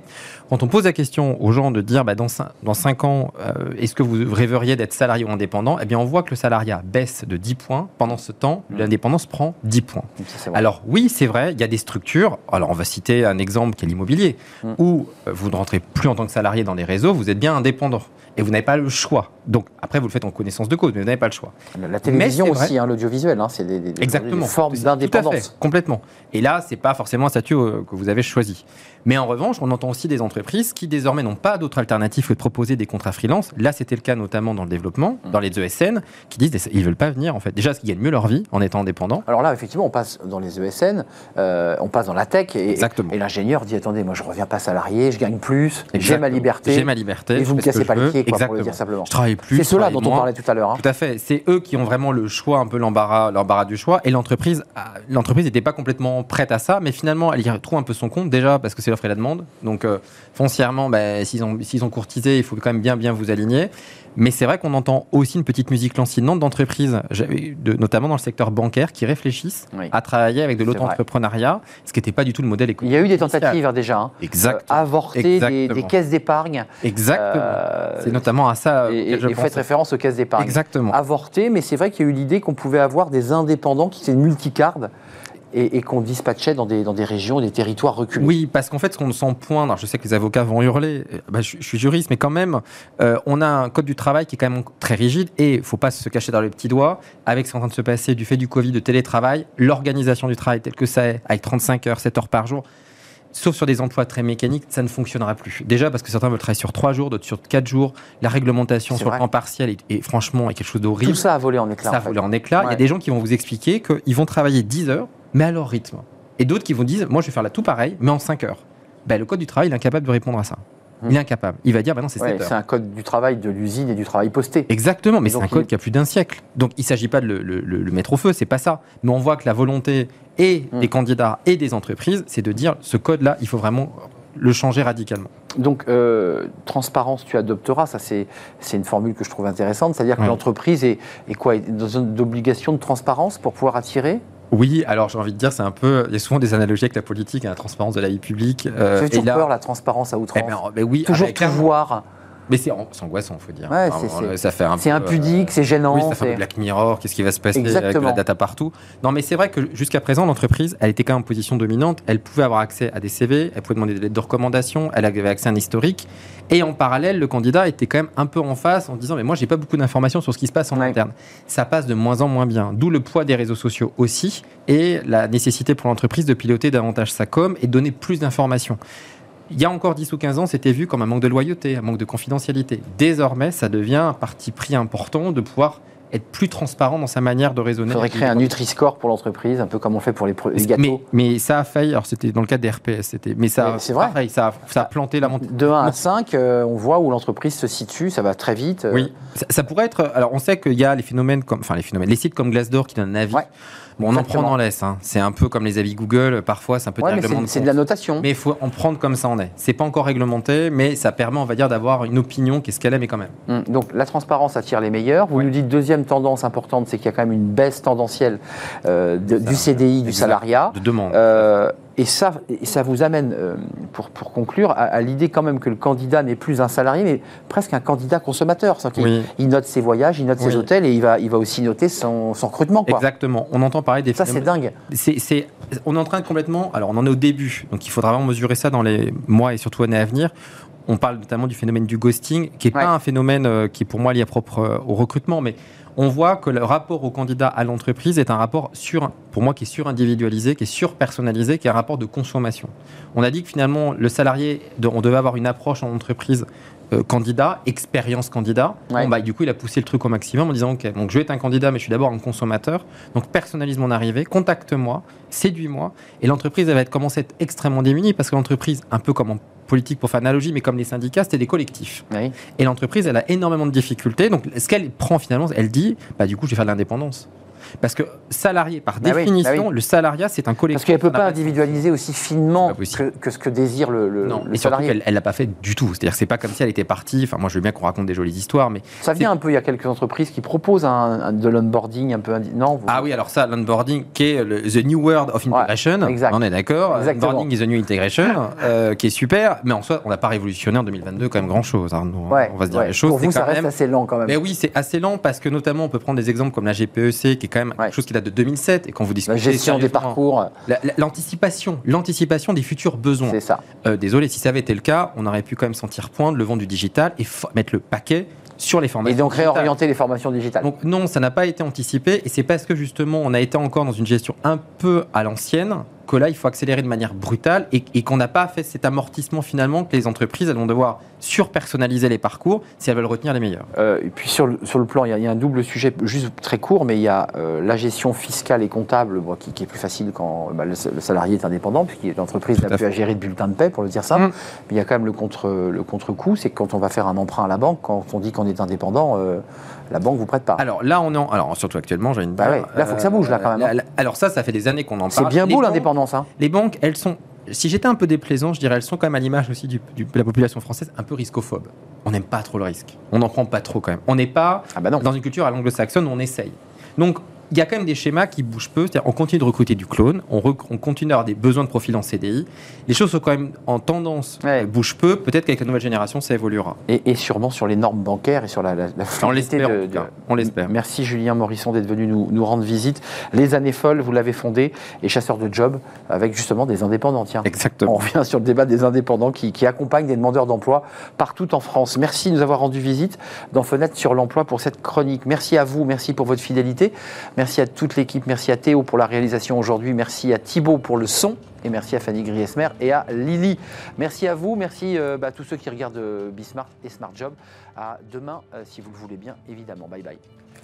quand on pose la question aux gens de dire bah, dans, 5, dans ans, euh, est-ce que vous rêveriez d'être salarié ou indépendant? Eh bien, on voit que le salariat baisse de 10 points. Pendant ce temps, mmh. l'indépendance prend 10 points. Alors, oui, c'est vrai, il y a des structures. Alors, on va citer un exemple qui est l'immobilier, mmh. où euh, vous ne rentrez plus en tant que salarié dans les réseaux, vous êtes bien indépendant et vous n'avez pas le choix. Donc après, vous le faites en connaissance de cause, mais vous n'avez pas le choix. La télévision aussi, hein, l'audiovisuel, hein, c'est des, Exactement. formes d'indépendance. Complètement. Et là, c'est pas forcément un statut euh, que vous avez choisi. Mais en revanche, on entend aussi des entreprises qui désormais n'ont pas d'autre alternative que de proposer des contrats freelance. Là, c'était le cas notamment dans le développement, mmh. dans les ESN, qui disent ils veulent pas venir en fait. Déjà, qu'ils gagnent mieux leur vie en étant indépendants. Alors là, effectivement, on passe dans les ESN, euh, on passe dans la tech, et, et l'ingénieur dit attendez, moi je reviens pas salarié, je gagne plus, j'ai ma liberté. J'ai ma liberté. Et vous me cassez pas le pied, quoi, pour le dire simplement. Je travaille plus. C'est cela dont on parlait tout à l'heure. Hein. Tout à fait. C'est eux qui ont vraiment le choix, un peu l'embarras, l'embarras du choix. Et l'entreprise, l'entreprise n'était pas complètement prête à ça, mais finalement, elle y retrouve un peu son compte déjà parce que c'est l'offre et la demande. Donc euh, foncièrement, bah, s'ils ont, ont courtisé, il faut quand même bien, bien vous aligner. Mais c'est vrai qu'on entend aussi une petite musique lancinante d'entreprises, notamment dans le secteur bancaire, qui réfléchissent à travailler avec de l'auto-entrepreneuriat, ce qui n'était pas du tout le modèle économique. Il y a eu des tentatives hein, déjà. Hein. Euh, Des, caisses d'épargne. Exactement. Euh, c'est notamment à ça. Et, et faites référence aux caisses d'épargne. Exactement. Avorter, mais c'est vrai qu'il y a eu l'idée qu'on pouvait avoir des indépendants qui étaient multicardes et, qu'on dispatchait dans des, dans des régions, des territoires reculés. Oui, parce qu'en fait, ce qu'on sent poindre, je sais que les avocats vont hurler, euh, bah, je, suis juriste, mais quand même, euh, on a un code du travail qui est quand même très rigide et il ne faut pas se cacher dans le petit doigt. Avec ce qui est en train de se passer du fait du Covid, de télétravail, l'organisation du travail telle que ça est, avec 35 heures, 7 heures par jour, sauf sur des emplois très mécaniques, ça ne fonctionnera plus. Déjà parce que certains veulent travailler sur 3 jours, d'autres sur 4 jours. La réglementation sur le temps partiel est, franchement est quelque chose d'horrible. Tout ça a volé en éclats. Ça a volé en éclats. Il y a des gens qui vont vous expliquer qu'ils vont travailler 10 heures mais à leur rythme. Et d'autres qui vont dire, moi je vais faire là tout pareil, mais en 5 heures. Ben, le code du travail, il est incapable de répondre à ça. Il est hmm. incapable. Il va dire, ben non, c'est 7 heures. C'est un code du travail de l'usine et du travail posté. Exactement, mais c'est un code qui a plus d'un siècle. Donc il ne s'agit pas de le, mettre au feu, c'est pas ça. Mais on voit que la volonté et hmm. des candidats et des entreprises, c'est de dire, ce code-là, il faut vraiment le changer radicalement. Donc, euh, transparence, tu adopteras, ça c'est une formule que je trouve intéressante, c'est-à-dire que l'entreprise est, est, quoi? Dans une obligation de transparence pour pouvoir attirer? Oui, alors j'ai envie de dire, c'est un peu. Il y a souvent des analogies avec la politique et la transparence de la vie publique. Euh, ça fait toujours peur, la transparence à outrance? Eh ben, ben oui, toujours tout voir. Mais c'est angoissant, faut dire. Ouais, c'est impudique, c'est gênant. Oui, ça fait un Black Mirror, qu'est-ce qui va se passer avec la data partout? Non, mais c'est vrai que jusqu'à présent, l'entreprise, elle était quand même en position dominante. Elle pouvait avoir accès à des CV, elle pouvait demander des lettres de recommandation, elle avait accès à un historique. Et en parallèle, le candidat était quand même un peu en face en disant Mais moi, j'ai pas beaucoup d'informations sur ce qui se passe en interne. Ça passe de moins en moins bien. D'où le poids des réseaux sociaux aussi et la nécessité pour l'entreprise de piloter davantage sa com et donner plus d'informations. Il y a encore 10 ou 15 ans, c'était vu comme un manque de loyauté, un manque de confidentialité. Désormais, ça devient un parti pris important de pouvoir être plus transparent dans sa manière de raisonner. Il faudrait créer un Nutri-Score pour l'entreprise, un peu comme on fait pour les, les gâteaux. Mais, mais ça a failli, alors c'était dans le cadre des RPS, c'était, mais ça, c'est vrai. ça, a, ça a planté la montée. De 1 à 5, euh, on voit où l'entreprise se situe, ça va très vite. euh, Oui, ça, ça pourrait être. Alors, on sait qu'il y a les phénomènes comme, enfin les phénomènes, les sites comme Glassdoor qui donnent un avis. Ouais, bon, on en prend, on en laisse. hein. C'est un peu comme les avis Google. Parfois, c'est un peu Ouais, de c'est de la notation. Mais il faut en prendre comme ça en est. C'est pas encore réglementé, mais ça permet, on va dire, d'avoir une opinion qui est ce qu'elle est, mais quand même. Hum, Donc la transparence attire les meilleurs. Vous nous dites deuxième tendance importante, c'est qu'il y a quand même une baisse tendancielle euh, de- du CDI, du Exact. salariat. De demande. Euh, et, ça, et ça vous amène, euh, pour, pour conclure, à, à l'idée quand même que le candidat n'est plus un salarié, mais presque un candidat consommateur. Qu'il- Oui. Il note ses voyages, il note ses hôtels et il va, il va aussi noter son, son recrutement. Quoi. Exactement. On entend parler des Ça, c'est dingue. C'est, c'est- on est en train de complètement. Alors, on en est au début, donc il faudra vraiment mesurer ça dans les mois et surtout années à venir. On parle notamment du phénomène du ghosting, qui n'est Ouais. pas un phénomène euh, qui est pour moi lié propre euh, au recrutement, mais on voit que le rapport au candidat à l'entreprise est un rapport sur, pour moi, qui est surindividualisé, qui est surpersonnalisé, qui est un rapport de consommation. On a dit que finalement, le salarié, on devait avoir une approche en entreprise euh, candidat, expérience candidat. Ouais. Bon, bah, du coup, il a poussé le truc au maximum en disant Ok, donc je vais être un candidat, mais je suis d'abord un consommateur. Donc personnalise mon arrivée, contacte-moi, séduis-moi. Et l'entreprise, elle va être, commencer à être extrêmement démunie parce que l'entreprise, un peu comme en politique pour faire analogie, mais comme les syndicats, c'était des collectifs. Oui. Et l'entreprise, elle a énormément de difficultés. Donc ce qu'elle prend finalement, elle dit bah, du coup, je vais faire de l'indépendance. Parce que salarié, par Bah oui, définition, bah oui. le salariat, c'est un collectif. Parce qu'elle ne peut pas individualiser aussi finement que, que ce que désire le, le- Non, le et salarié. qu'elle elle l'a pas fait du tout. C'est-à-dire, c'est pas comme si elle était partie. Enfin, moi, je veux bien qu'on raconte des jolies histoires, mais Ça vient un peu, il y a quelques entreprises qui proposent un, un- de l'onboarding un peu... indi- Non vous- Ah oui, alors ça, l'onboarding, qui est le, the new world of integration, exact. on est d'accord. Exactement. Onboarding is the new integration, euh, qui est super, mais en soi, on n'a pas révolutionné en 2022 quand même grand-chose. hein. Ouais, on va se dire ouais. les choses. Pour vous, ça reste même- assez lent quand même. Mais oui, c'est assez lent parce que notamment, on peut prendre des exemples comme la GPEC, qui est quand même Ouais. quelque chose qui date de 2007, et quand vous discutez La gestion des parcours, La- la- L'anticipation, l'anticipation des futurs besoins. c'est ça. Euh, désolé, si ça avait été le cas, on aurait pu quand même sentir poindre le vent du digital et mettre le paquet sur les Et formations. donc digitales. réorienter les formations digitales. Donc non, ça n'a pas été anticipé et c'est parce que justement on a été encore dans une gestion un peu à l'ancienne que là il faut accélérer de manière brutale et, et qu'on n'a pas fait cet amortissement finalement que les entreprises elles vont devoir surpersonnaliser les parcours si elles veulent retenir les meilleurs. Euh, et puis sur le, sur le plan, il y, a, il y a un double sujet, juste très court, mais il y a euh, la gestion fiscale et comptable bon, qui, qui est plus facile quand bah, le, le salarié est indépendant, puisque l'entreprise n'a plus à gérer de bulletin de paie, pour le dire simple. Mm. Mais il y a quand même le contre le contre-coup, c'est que quand on va faire un emprunt à la banque, quand on dit qu'on est indépendant, euh, la banque vous prête pas. Alors là on est en... alors surtout actuellement j'ai une Bah ouais, là, faut que ça bouge, là, quand même, hein. alors ça ça fait des années qu'on en c'est parle. bien Les beau l'indépendance. Hein. Les banques elles sont si j'étais un peu déplaisant, je dirais elles sont quand même à l'image aussi du- du- de la population française un peu riscophobe. On n'aime pas trop le risque. On n'en prend pas trop quand même. On n'est pas Ah bah non. dans une culture à l'anglo-saxonne, on essaye. Donc, il y a quand même des schémas qui bougent peu. C'est-à-dire, on continue de recruter du clone, on, rec- on continue d'avoir des besoins de profil en CDI. Les choses sont quand même en tendance, Ouais. euh, bougent peu. Peut-être qu'avec la nouvelle génération, ça évoluera. Et, et sûrement sur les normes bancaires et sur la, la, la On l'espère, de- On l'espère. Merci Julien Morisson d'être venu nous, nous rendre visite. Les années folles, vous l'avez fondé, et chasseur de job, avec justement des indépendants. Tiens. On Exactement. revient sur le débat des indépendants qui, qui accompagnent des demandeurs d'emploi partout en France. Merci de nous avoir rendu visite dans Fenêtre sur l'emploi pour cette chronique. Merci à vous, merci pour votre fidélité. Merci à toute l'équipe, merci à Théo pour la réalisation aujourd'hui, merci à Thibaut pour le son. Et merci à Fanny Griesmer et à Lily. Merci à vous, merci euh, bah, à tous ceux qui regardent euh, Bismart et Smart Job. À demain, euh, si vous le voulez bien, évidemment. Bye bye.